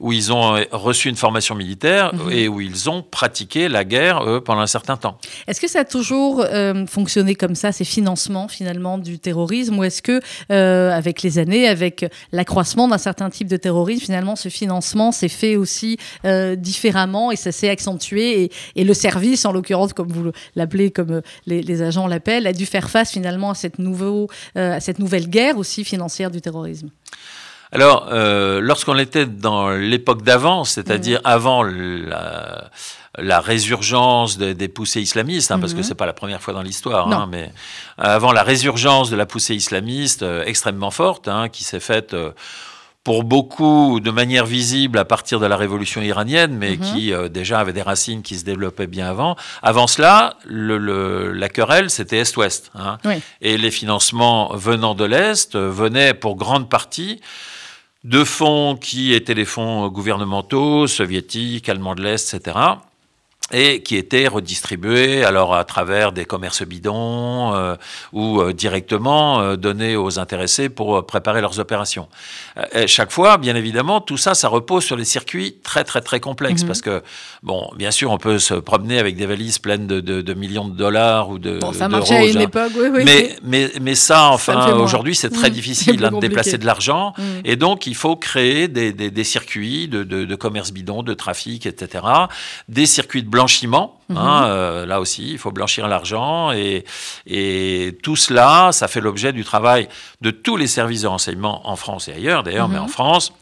où ils ont euh, reçu une formation militaire mhm. et où ils ont pratiqué la guerre eux, pendant un certain temps. Est-ce que ça a toujours euh, fonctionné comme ça, ces financements finalement du terrorisme, ou est-ce que euh, avec les années, avec l'accroissement d'un certain type de terrorisme, finalement ce financement s'est fait aussi euh, différemment et ça s'est accentué et, et, le service, en l'occurrence comme vous l'appelez, comme les, les agents l'appellent, a dû faire face finalement à cette, nouveau, à cette nouvelle guerre aussi financière du terrorisme? Alors, euh, lorsqu'on était dans l'époque d'avant, c'est-à-dire mmh. avant la, la résurgence des, des poussées islamistes, hein, mmh. parce que mmh. c'est pas la première fois dans l'histoire, hein, mais avant la résurgence de la poussée islamiste euh, extrêmement forte, hein, qui s'est faite euh, pour beaucoup de manière visible à partir de la révolution iranienne, mais mmh. qui euh, déjà avait des racines qui se développaient bien avant. Avant cela, le, le, la querelle, c'était Est-Ouest. Hein. Oui. Et les financements venant de l'Est venaient pour grande partie de fonds qui étaient des fonds gouvernementaux, soviétiques, allemands de l'Est, etc et qui étaient redistribués alors à travers des commerces bidons euh, ou euh, directement euh, donnés aux intéressés pour euh, préparer leurs opérations. Euh, chaque fois, bien évidemment, tout ça, ça repose sur des circuits très très très complexes mm -hmm. parce que bon, bien sûr, on peut se promener avec des valises pleines de, de, de millions de dollars ou de bon, ça marchait à une époque, oui, oui. Mais mais mais ça, enfin, aujourd'hui, c'est très mmh, difficile hein, de déplacer de l'argent mmh. et donc il faut créer des, des, des circuits de, de, de commerce bidon, de trafic, etc. Des circuits de blanchiment. Mmh. Hein, euh, là aussi, il faut blanchir l'argent et, et tout cela, ça fait l'objet du travail de tous les services de renseignement en France et ailleurs d'ailleurs, mmh. mais en France.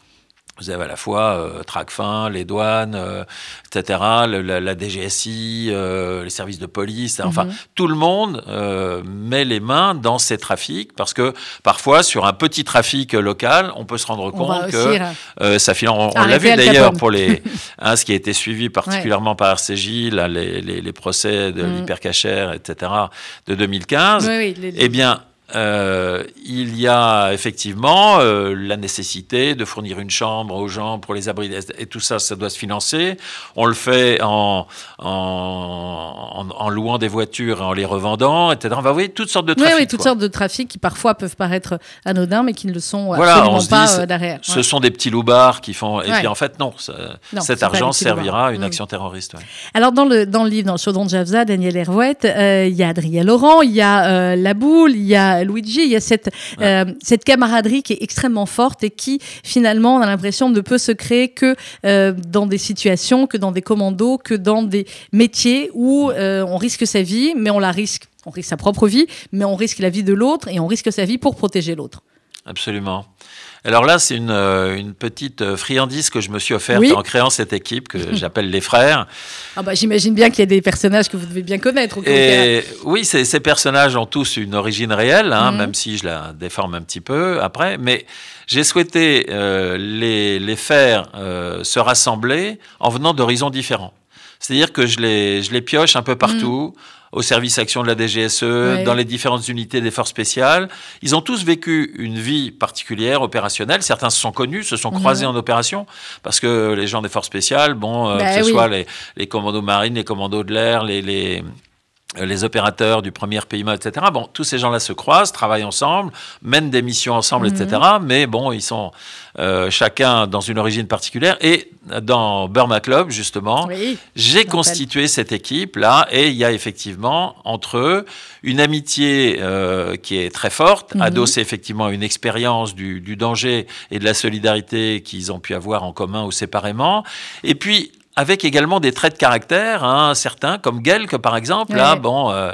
Vous avez à la fois euh, Tracfin, les douanes, euh, etc., le, la, la, DGSI, euh, les services de police, enfin, mm -hmm. tout le monde met les mains dans ces trafics parce que parfois, sur un petit trafic local, on peut se rendre compte que ça finit. On, on l'a vu d'ailleurs pour les, hein, ce qui a été suivi particulièrement ouais. par RCJ, là, les, les, les procès de mm. l'hypercachère, etc., de 2015. Oui, oui, les, eh bien, euh, il y a effectivement euh, la nécessité de fournir une chambre aux gens pour les abris et tout ça, ça doit se financer. On le fait en, en, en, en louant des voitures et en les revendant, etc. On va voir toutes sortes de trafics. Oui, oui toutes quoi. sortes de trafics qui parfois peuvent paraître anodins, mais qui ne le sont voilà, absolument pas dit, euh, derrière. Ce ouais. sont des petits loupards qui font. Et ouais. puis en fait, non, ça, non cet argent servira à une oui. action terroriste. Ouais. Alors dans le, dans le livre, dans le chaudron de Javza, Daniel Hervouette, il y a Adrien Laurent, il y a La Boule, il y a Luigi, il y a cette, ouais. euh, cette camaraderie qui est extrêmement forte et qui, finalement, on a l'impression ne peut se créer que euh, dans des situations, que dans des commandos, que dans des métiers où euh, on risque sa vie, mais on la risque. On risque sa propre vie, mais on risque la vie de l'autre et on risque sa vie pour protéger l'autre. Absolument. Alors là, c'est une, euh, une, petite euh, friandise que je me suis offerte oui. en créant cette équipe que j'appelle les frères. Ah bah, J'imagine bien qu'il y a des personnages que vous devez bien connaître. Et oui, ces personnages ont tous une origine réelle, hein, mmh. même si je la déforme un petit peu après. Mais j'ai souhaité euh, les, les, faire euh, se rassembler en venant d'horizons différents. C'est-à-dire que je les, je les pioche un peu partout. Mmh au service action de la DGSE, ouais. dans les différentes unités des forces spéciales. Ils ont tous vécu une vie particulière, opérationnelle. Certains se sont connus, se sont croisés mmh. en opération, parce que les gens des forces spéciales, bon, euh, bah, que ce oui. soit les, les, commandos marines, les commandos de l'air, les, les les opérateurs du premier PIMA, etc. Bon, tous ces gens-là se croisent, travaillent ensemble, mènent des missions ensemble, mmh. etc. Mais bon, ils sont euh, chacun dans une origine particulière. Et dans Burma Club, justement, oui, j'ai constitué cette équipe-là et il y a effectivement entre eux une amitié euh, qui est très forte, mmh. adossée effectivement à une expérience du, du danger et de la solidarité qu'ils ont pu avoir en commun ou séparément. Et puis, avec également des traits de caractère, hein, certains, comme Gelk par exemple. Là, bon, euh,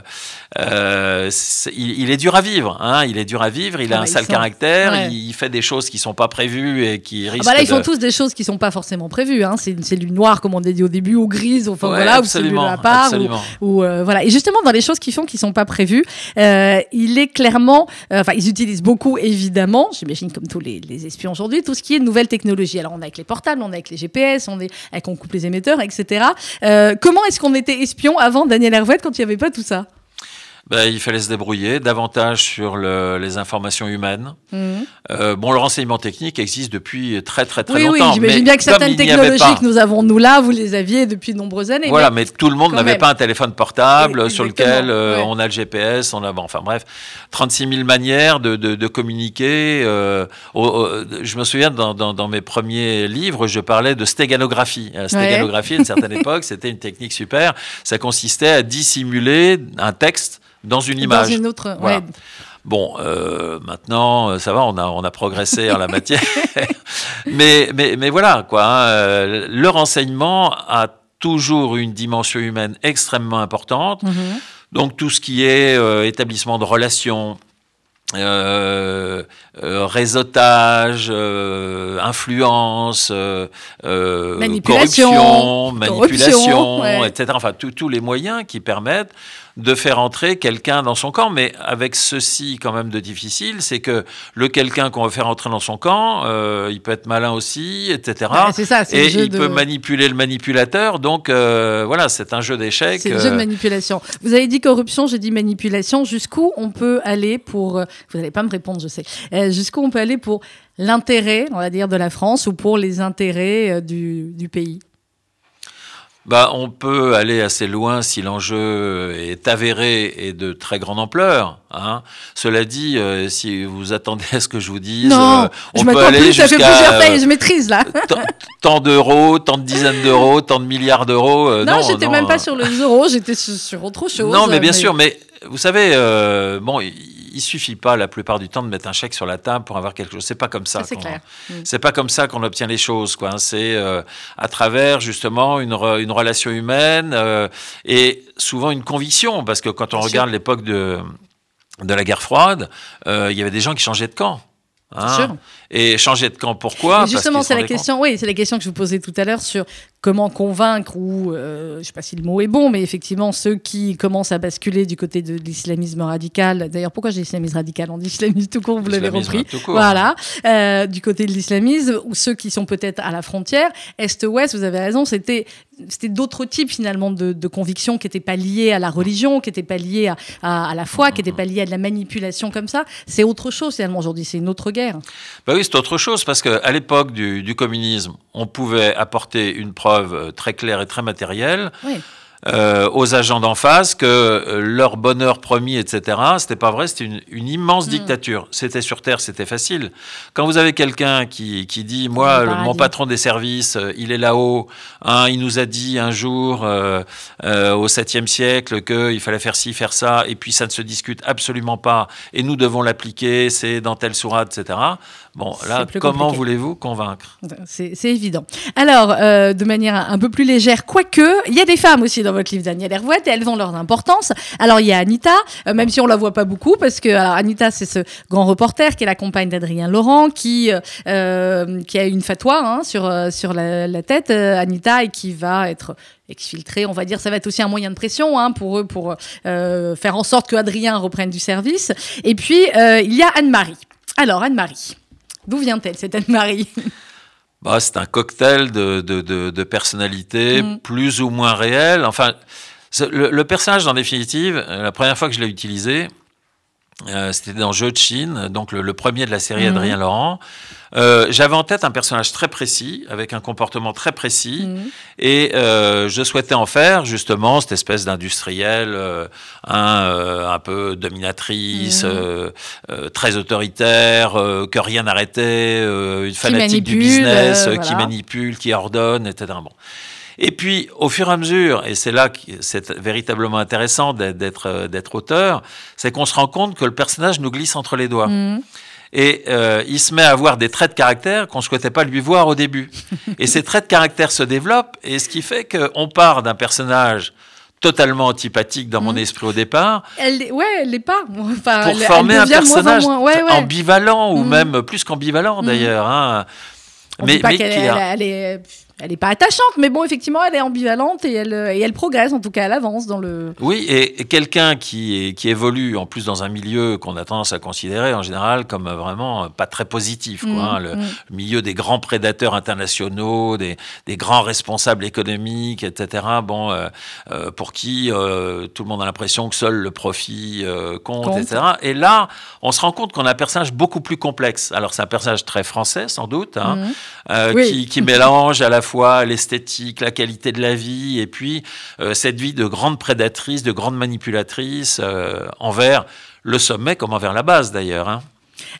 euh, il, il est dur à vivre. Hein, il est dur à vivre. Il a Ah un bah, sale sont- caractère. ouais. Il, fait des choses qui sont pas prévues et qui Ah risquent. bah là, ils de- font tous des choses qui sont pas forcément prévues. Hein. C'est c'est du noir, comme on a dit au début, ou grise, enfin Ouais, voilà, ou la part, ou, absolument. ou, euh, voilà. Et justement, dans les choses qu'ils font qui sont pas prévues, il est clairement, enfin, ils utilisent beaucoup, évidemment, j'imagine comme tous les, les espions aujourd'hui, tout ce qui est nouvelles technologies. Alors, on est avec les portables, on est avec les GPS, on est avec on coupe les Euh, comment est-ce qu'on était espion avant Daniel Hervouet quand il n'y avait pas tout ça? Ben, il fallait se débrouiller davantage sur le- les informations humaines. Mhm. Euh, bon, le renseignement technique existe depuis très très très Oui, oui, longtemps. j'imagine bien que certaines technologies pas- que nous avons nous là, vous les aviez depuis de nombreuses années. Voilà, mais- mais tout le monde n'avait pas un téléphone portable sur lequel euh, ouais. on a le GPS, on a, bon, enfin bref, 36 000 manières de, de- de communiquer. euh, au- au- je me souviens dans, dans- dans mes premiers livres, je parlais de stéganographie. La stéganographie, à une certaine époque, c'était une technique super. Ça consistait à dissimuler un texte dans une image. Dans une autre. Voilà. ouais. Bon, euh, maintenant, euh, ça va, on a, on a progressé en la matière. mais, mais, mais voilà, quoi. hein, euh, le renseignement a toujours une dimension humaine extrêmement importante. Mhm. Donc, tout ce qui est euh, établissement de relations, euh, euh, réseautage, euh, influence, Manipulation, corruption, manipulation, ouais. etc. Enfin, tous les moyens qui permettent de faire entrer quelqu'un dans son camp. Mais avec ceci, quand même, de difficile, c'est que le quelqu'un qu'on veut faire entrer dans son camp, euh, il peut être malin aussi, etc. Ouais, c'est ça, c'est Et il de- peut manipuler le manipulateur. Donc, euh, voilà, c'est un jeu d'échecs. C'est le jeu de euh, manipulation. Vous avez dit corruption, j'ai dit manipulation. Jusqu'où on peut aller pour. Vous n'allez pas me répondre, je sais. Euh, Jusqu'où on peut aller pour l'intérêt, on va dire, de la France ou pour les intérêts du, du pays? Bah, on peut aller assez loin si l'enjeu est avéré et de très grande ampleur. Hein. Cela dit, euh, si vous attendez à ce que je vous dise, Non, euh, je on peut m'attends aller plus, ça fait jusqu'à plusieurs euh, je maîtrise là. tant, d'euros, tant de dizaines d'euros, tant de milliards d'euros. euh, non, non, j'étais même pas sur les euros, j'étais sur, sur autre chose. Non, mais bien sûr, mais vous savez, bon, il suffit pas la plupart du temps de mettre un chèque sur la table pour avoir quelque chose. C'est pas comme ça. C'est clair. Mm. C'est pas comme ça qu'on obtient les choses, quoi. hein. C'est euh, à travers justement une, re- une relation humaine euh, et souvent une conviction, parce que quand on Bien regarde l'époque de de la guerre froide, euh, il y avait des gens qui changeaient de camp. Hein. Bien sûr. Et changer de camp, pourquoi? Justement, c'est la question. Oui, c'est la question que je vous posais tout à l'heure sur comment convaincre ou euh, je sais pas si le mot est bon, mais effectivement ceux qui commencent à basculer du côté de l'islamisme radical. D'ailleurs, pourquoi j'ai islamisme radical? On dit islamisme tout court, vous l'avez L'islamisme repris. tout court. Voilà, Euh, du côté de l'islamisme ou ceux qui sont peut-être à la frontière est-ouest. Vous avez raison, c'était c'était d'autres types finalement de, de convictions qui n'étaient pas liées à la religion, qui n'étaient pas liées à, à- à la foi, qui n'étaient pas liées à de la manipulation comme ça. C'est autre chose finalement aujourd'hui. C'est une autre guerre. Bah oui, c'est autre chose parce qu'à l'époque du, du communisme, on pouvait apporter une preuve euh, très claire et très matérielle Oui. Euh, aux agents d'en face que euh, leur bonheur promis, etc. C'était pas vrai, c'était une, une immense Mm. dictature. C'était sur terre, c'était facile. Quand vous avez quelqu'un qui, qui dit, moi, Le mon patron des services, euh, il est là-haut. hein, il nous a dit un jour euh, euh, au 7e siècle qu'il fallait faire ci, faire ça, et puis ça ne se discute absolument pas, et nous devons l'appliquer. C'est dans telle sourate, etc. Bon, là, comment voulez-vous convaincre? C'est c'est évident. Alors, euh, de manière un peu plus légère, quoique, il y a des femmes aussi dans votre livre, Daniel Hervouette, et elles ont leur importance. Alors, il y a Anita, euh, même si on la voit pas beaucoup, parce que alors, Anita, c'est ce grand reporter qui est la compagne d'Adrien Laurent, qui, euh, euh, qui a une fatwa hein, sur, euh, sur la, tête, euh, Anita, et qui va être exfiltré, on va dire, ça va être aussi un moyen de pression hein, pour eux, pour euh, faire en sorte que Adrien reprenne du service. Et puis, euh, il y a Anne-Marie. Alors, Anne-Marie, d'où vient-elle, cette Anne-Marie? Bah, c'est un cocktail de, de, de, de personnalités Mm. plus ou moins réelles. Enfin, le, le personnage, en définitive, euh, la première fois que je l'ai utilisé, euh, c'était dans Jeu de Chine, donc le, le premier de la série Mhm. Adrien Laurent. Euh, J'avais en tête un personnage très précis, avec un comportement très précis, Mhm. et euh, je souhaitais en faire justement cette espèce d'industriel, un, un peu dominatrice, Mhm. très autoritaire, que rien n'arrêtait, une fanatique du business, qui manipule, qui ordonne, etc. Bon. Et puis, au fur et à mesure, et c'est là que c'est véritablement intéressant d'être- d'être euh, d'être auteur, c'est qu'on se rend compte que le personnage nous glisse entre les doigts. Mhm. Et euh, il se met à avoir des traits de caractère qu'on ne souhaitait pas lui voir au début. et ces traits de caractère se développent, et ce qui fait qu'on part d'un personnage totalement antipathique dans mon Mhm. esprit au départ, Elle, ouais, elle l'est pas. Enfin, pour elle- former elle un moins personnage moins. Ouais, ouais. ambivalent, ou Mhm. même plus qu'ambivalent d'ailleurs. hein. On mais dit pas mais a- elle est, elle est pas attachante, mais bon, effectivement, elle est ambivalente et elle, et elle progresse, en tout cas, elle avance dans le. Oui, et et quelqu'un qui, est- qui évolue en plus dans un milieu qu'on a tendance à considérer en général comme euh, vraiment euh, pas très positif, quoi, Mhm, hein, le, le milieu des grands prédateurs internationaux, des, des grands responsables économiques, etc. Bon, euh, euh, pour qui euh, tout le monde a l'impression que seul le profit euh, compte, Compte. etc. Et là, on se rend compte qu'on a un personnage beaucoup plus complexe. Alors c'est un personnage très français sans doute, hein, euh, Oui. qui, qui mélange à la fois l'esthétique, la qualité de la vie, et puis euh, cette vie de grande prédatrice, de grande manipulatrice euh, envers le sommet comme envers la base d'ailleurs. hein.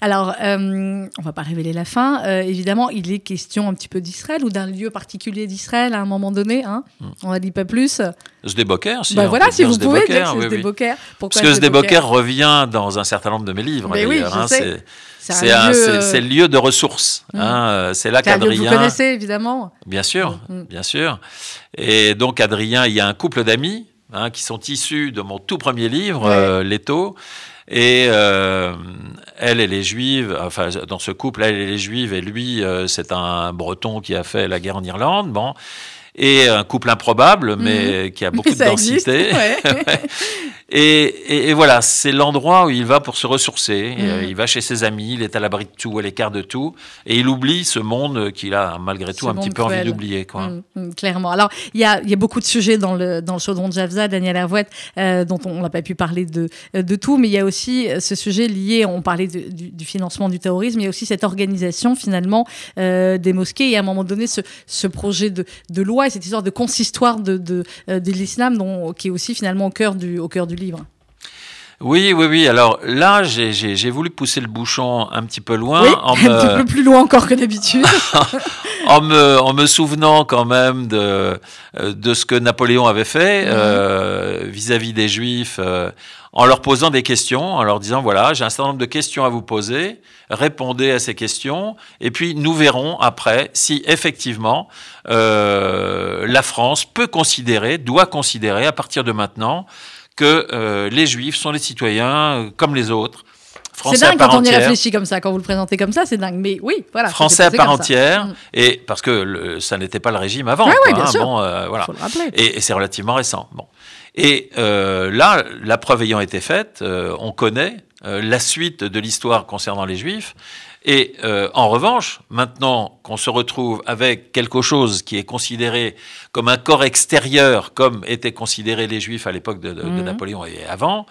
Alors, euh, on va pas révéler la fin. Euh, évidemment, il est question un petit peu d'Israël ou d'un lieu particulier d'Israël à un moment donné. Hein. On n'en dit pas plus. Sdeboker, si. on voilà, si vous pouvez dire que c'est oui. Parce que Sdeboker revient dans un certain nombre de mes livres Mais oui, hein. C'est C'est lieu, euh, c'est le lieu de ressources. Mm. hein. Euh, C'est là que vous qu'Adrien. connaissez, évidemment. Bien sûr, Mm. bien sûr. Et donc Adrien, il y a un couple d'amis hein, qui sont issus de mon tout premier livre, Ouais. euh, Leto. Et euh, elle, elle est juive. Enfin, dans ce couple, elle, elle est juive et lui, euh, c'est un Breton qui a fait la guerre en Irlande. Bon. Et un couple improbable, mais qui a beaucoup de existe, densité. ouais. Et, et- et voilà, c'est l'endroit où il va pour se ressourcer. Euh, il va chez ses amis, il est à l'abri de tout, à l'écart de tout, et il oublie ce monde qu'il a malgré tout Ce un petit peu envie d'oublier. quoi. Mm, clairement. Alors, il y a, il y a beaucoup de sujets dans le, dans le chaudron de Javza, Daniel Hervouette, euh, dont on n'a pas pu parler de, de tout, mais il y a aussi euh, ce sujet lié, on parlait de- du, du financement du terrorisme, il y a aussi cette organisation finalement euh, des mosquées et à un moment donné ce, ce projet de, de loi et cette histoire de consistoire de, de, euh, de l'islam dont- qui est aussi finalement au cœur du, au cœur du livre. Oui, oui, oui. Alors là, j'ai- j'ai j'ai voulu pousser le bouchon un petit peu loin oui, en, un petit peu plus loin encore que d'habitude. en, me, en me souvenant quand même de, euh, de ce que Napoléon avait fait euh, vis-à-vis des Juifs, euh, en leur posant des questions, en leur disant, voilà, j'ai un certain nombre de questions à vous poser, répondez à ces questions, et puis nous verrons après si effectivement euh, la France peut considérer, doit considérer à partir de maintenant, que euh, les Juifs sont les citoyens euh, comme les autres. C'est à dingue part quand on y réfléchit comme ça, quand vous le présentez comme ça, c'est dingue. Mais oui, voilà. Français à part entière, Mm. et parce que le- ça n'était pas le régime avant. Quoi, ouais, bien hein, sûr. Bon, euh, voilà. Faut le rappeler. Et, et c'est relativement récent. Bon. Et euh, là, la preuve ayant été faite, euh, on connaît la suite de l'histoire concernant les Juifs. Et euh, en revanche, maintenant qu'on se retrouve avec quelque chose qui est considéré comme un corps extérieur, comme étaient considérés les Juifs à l'époque de, de- de Mhm. Napoléon et avant,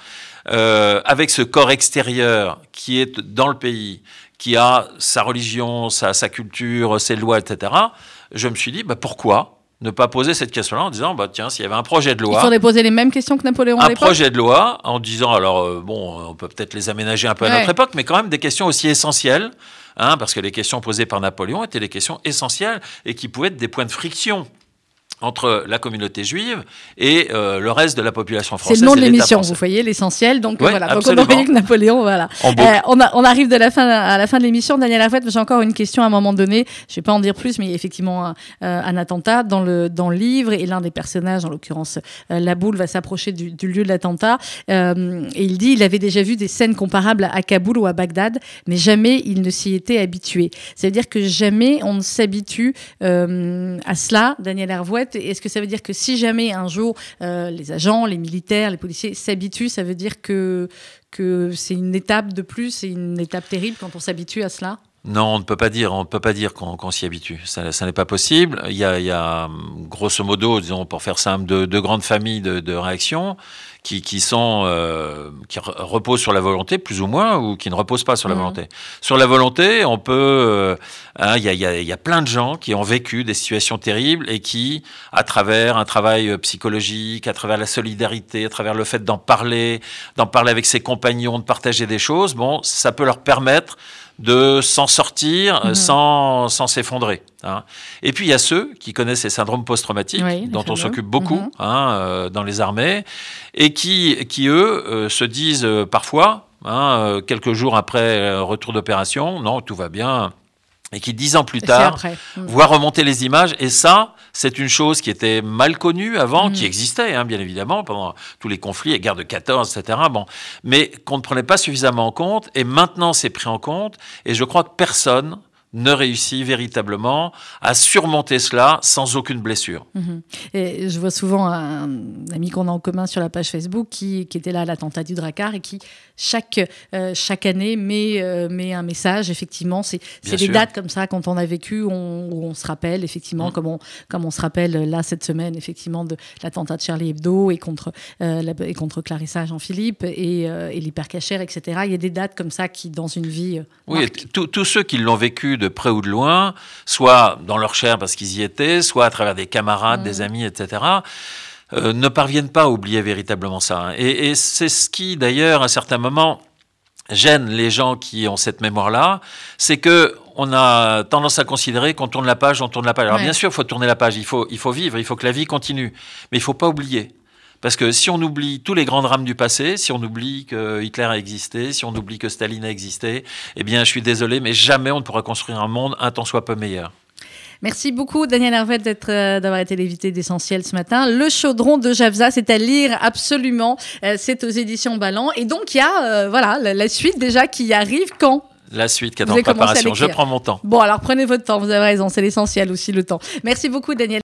euh, avec ce corps extérieur qui est dans le pays, qui a sa religion, sa, sa culture, ses lois, etc., je me suis dit, bah, pourquoi ne pas poser cette question-là en disant, bah, tiens, s'il y avait un projet de Il loi, faudrait poser les mêmes questions que Napoléon à un l'époque. projet de loi en disant, alors euh, bon, on peut peut-être les aménager un peu à Ouais. notre époque, mais quand même des questions aussi essentielles, hein, parce que les questions posées par Napoléon étaient des questions essentielles et qui pouvaient être des points de friction entre la communauté juive et euh, le reste de la population C'est française. le nom de l'émission, vous voyez, l'essentiel. Donc Ouais, voilà, donc on Napoléon, voilà. Euh, on, a- on arrive de la fin, à la fin de l'émission. Daniel Lafouette, j'ai encore une question à un moment donné. Je vais pas en dire plus, mais il y a effectivement un, euh, un attentat dans le, dans le livre et l'un des personnages, en l'occurrence euh, la boule, va s'approcher du, du lieu de l'attentat. Euh, et il dit il avait déjà vu des scènes comparables à Kaboul ou à Bagdad, mais jamais il ne s'y était habitué. Ça veut dire que jamais on ne s'habitue à cela, Daniel Est-ce que ça veut dire que si jamais un jour euh, les agents, les militaires, les policiers s'habituent, ça veut dire que, que c'est une étape de plus, c'est une étape terrible quand on s'habitue à cela? Non, on ne peut pas dire, on ne peut pas dire qu'on s'y habitue. Ça, ça n'est pas possible. Il y, a, il y a, grosso modo, disons pour faire simple, deux, deux grandes familles de, de réactions qui, qui sont euh, qui re- reposent sur la volonté, plus ou moins, ou qui ne reposent pas sur la Mhm. volonté. Sur la volonté, on peut, euh, hein, il y, a, il y a- il y a plein de gens qui ont vécu des situations terribles et qui, à travers un travail euh, psychologique, à travers la solidarité, à travers le fait d'en parler, d'en parler avec ses compagnons, de partager des choses, bon, ça peut leur permettre de s'en sortir Mhm. sans, sans s'effondrer. hein. Et puis il y a ceux qui connaissent ces syndromes post-traumatiques, Oui, les dont on s'occupe beaucoup Mhm. hein, euh, dans les armées, et qui, qui eux, euh, se disent euh, parfois, hein, euh, quelques jours après retour d'opération, non, tout va bien. Et qui dix ans plus tard. Mm. voit remonter les images. Et ça, c'est une chose qui était mal connue avant, Mm. qui existait, hein, bien évidemment, pendant tous les conflits, les guerres de 14, etc. Bon, mais qu'on ne prenait pas suffisamment en compte. Et maintenant, c'est pris en compte. Et je crois que personne ne réussit véritablement à surmonter cela sans aucune blessure. Mhm. Et je vois souvent un, ami qu'on a en commun sur la page Facebook qui, qui était là à l'attentat du Drakkar et qui, chaque, euh, chaque année, met, euh, met un message. Effectivement, c'est des dates comme ça, quand on a vécu, on, où on se rappelle, effectivement, Mm. comme, on, comme on se rappelle euh, là cette semaine, effectivement, de l'attentat de Charlie Hebdo et contre, euh, la- et contre Clarissa Jean-Philippe et, et l'hypercachère, etc. Il y a des dates comme ça qui, dans une vie. Oui, tous tous ceux qui l'ont vécu de près ou de loin, soit dans leur chair parce qu'ils y étaient, soit à travers des camarades, des amis, etc., euh, ne parviennent pas à oublier véritablement ça. Et, et c'est ce qui, d'ailleurs, à certains moments, gêne les gens qui ont cette mémoire-là, c'est que on a tendance à considérer qu'on tourne la page, on tourne la page. Alors Ouais. bien sûr, il faut tourner la page, il faut, il faut vivre, il faut que la vie continue, mais il faut pas oublier. Parce que si on oublie tous les grands drames du passé, si on oublie que Hitler a existé, si on oublie que Staline a existé, eh bien, je suis désolé, mais jamais on ne pourra construire un monde un tant soit peu meilleur. Merci beaucoup, Daniel Hervet, d'être, euh, d'avoir été l'invité d'Essentiel ce matin. Le chaudron de Javza, c'est à lire absolument. Euh, c'est aux éditions Ballant. Et donc, il y a euh, voilà, la, la suite déjà qui arrive quand? La suite qui est en préparation, je prends mon temps. Bon, alors prenez votre temps, vous avez raison, c'est l'essentiel aussi, le temps. Merci beaucoup, Daniel.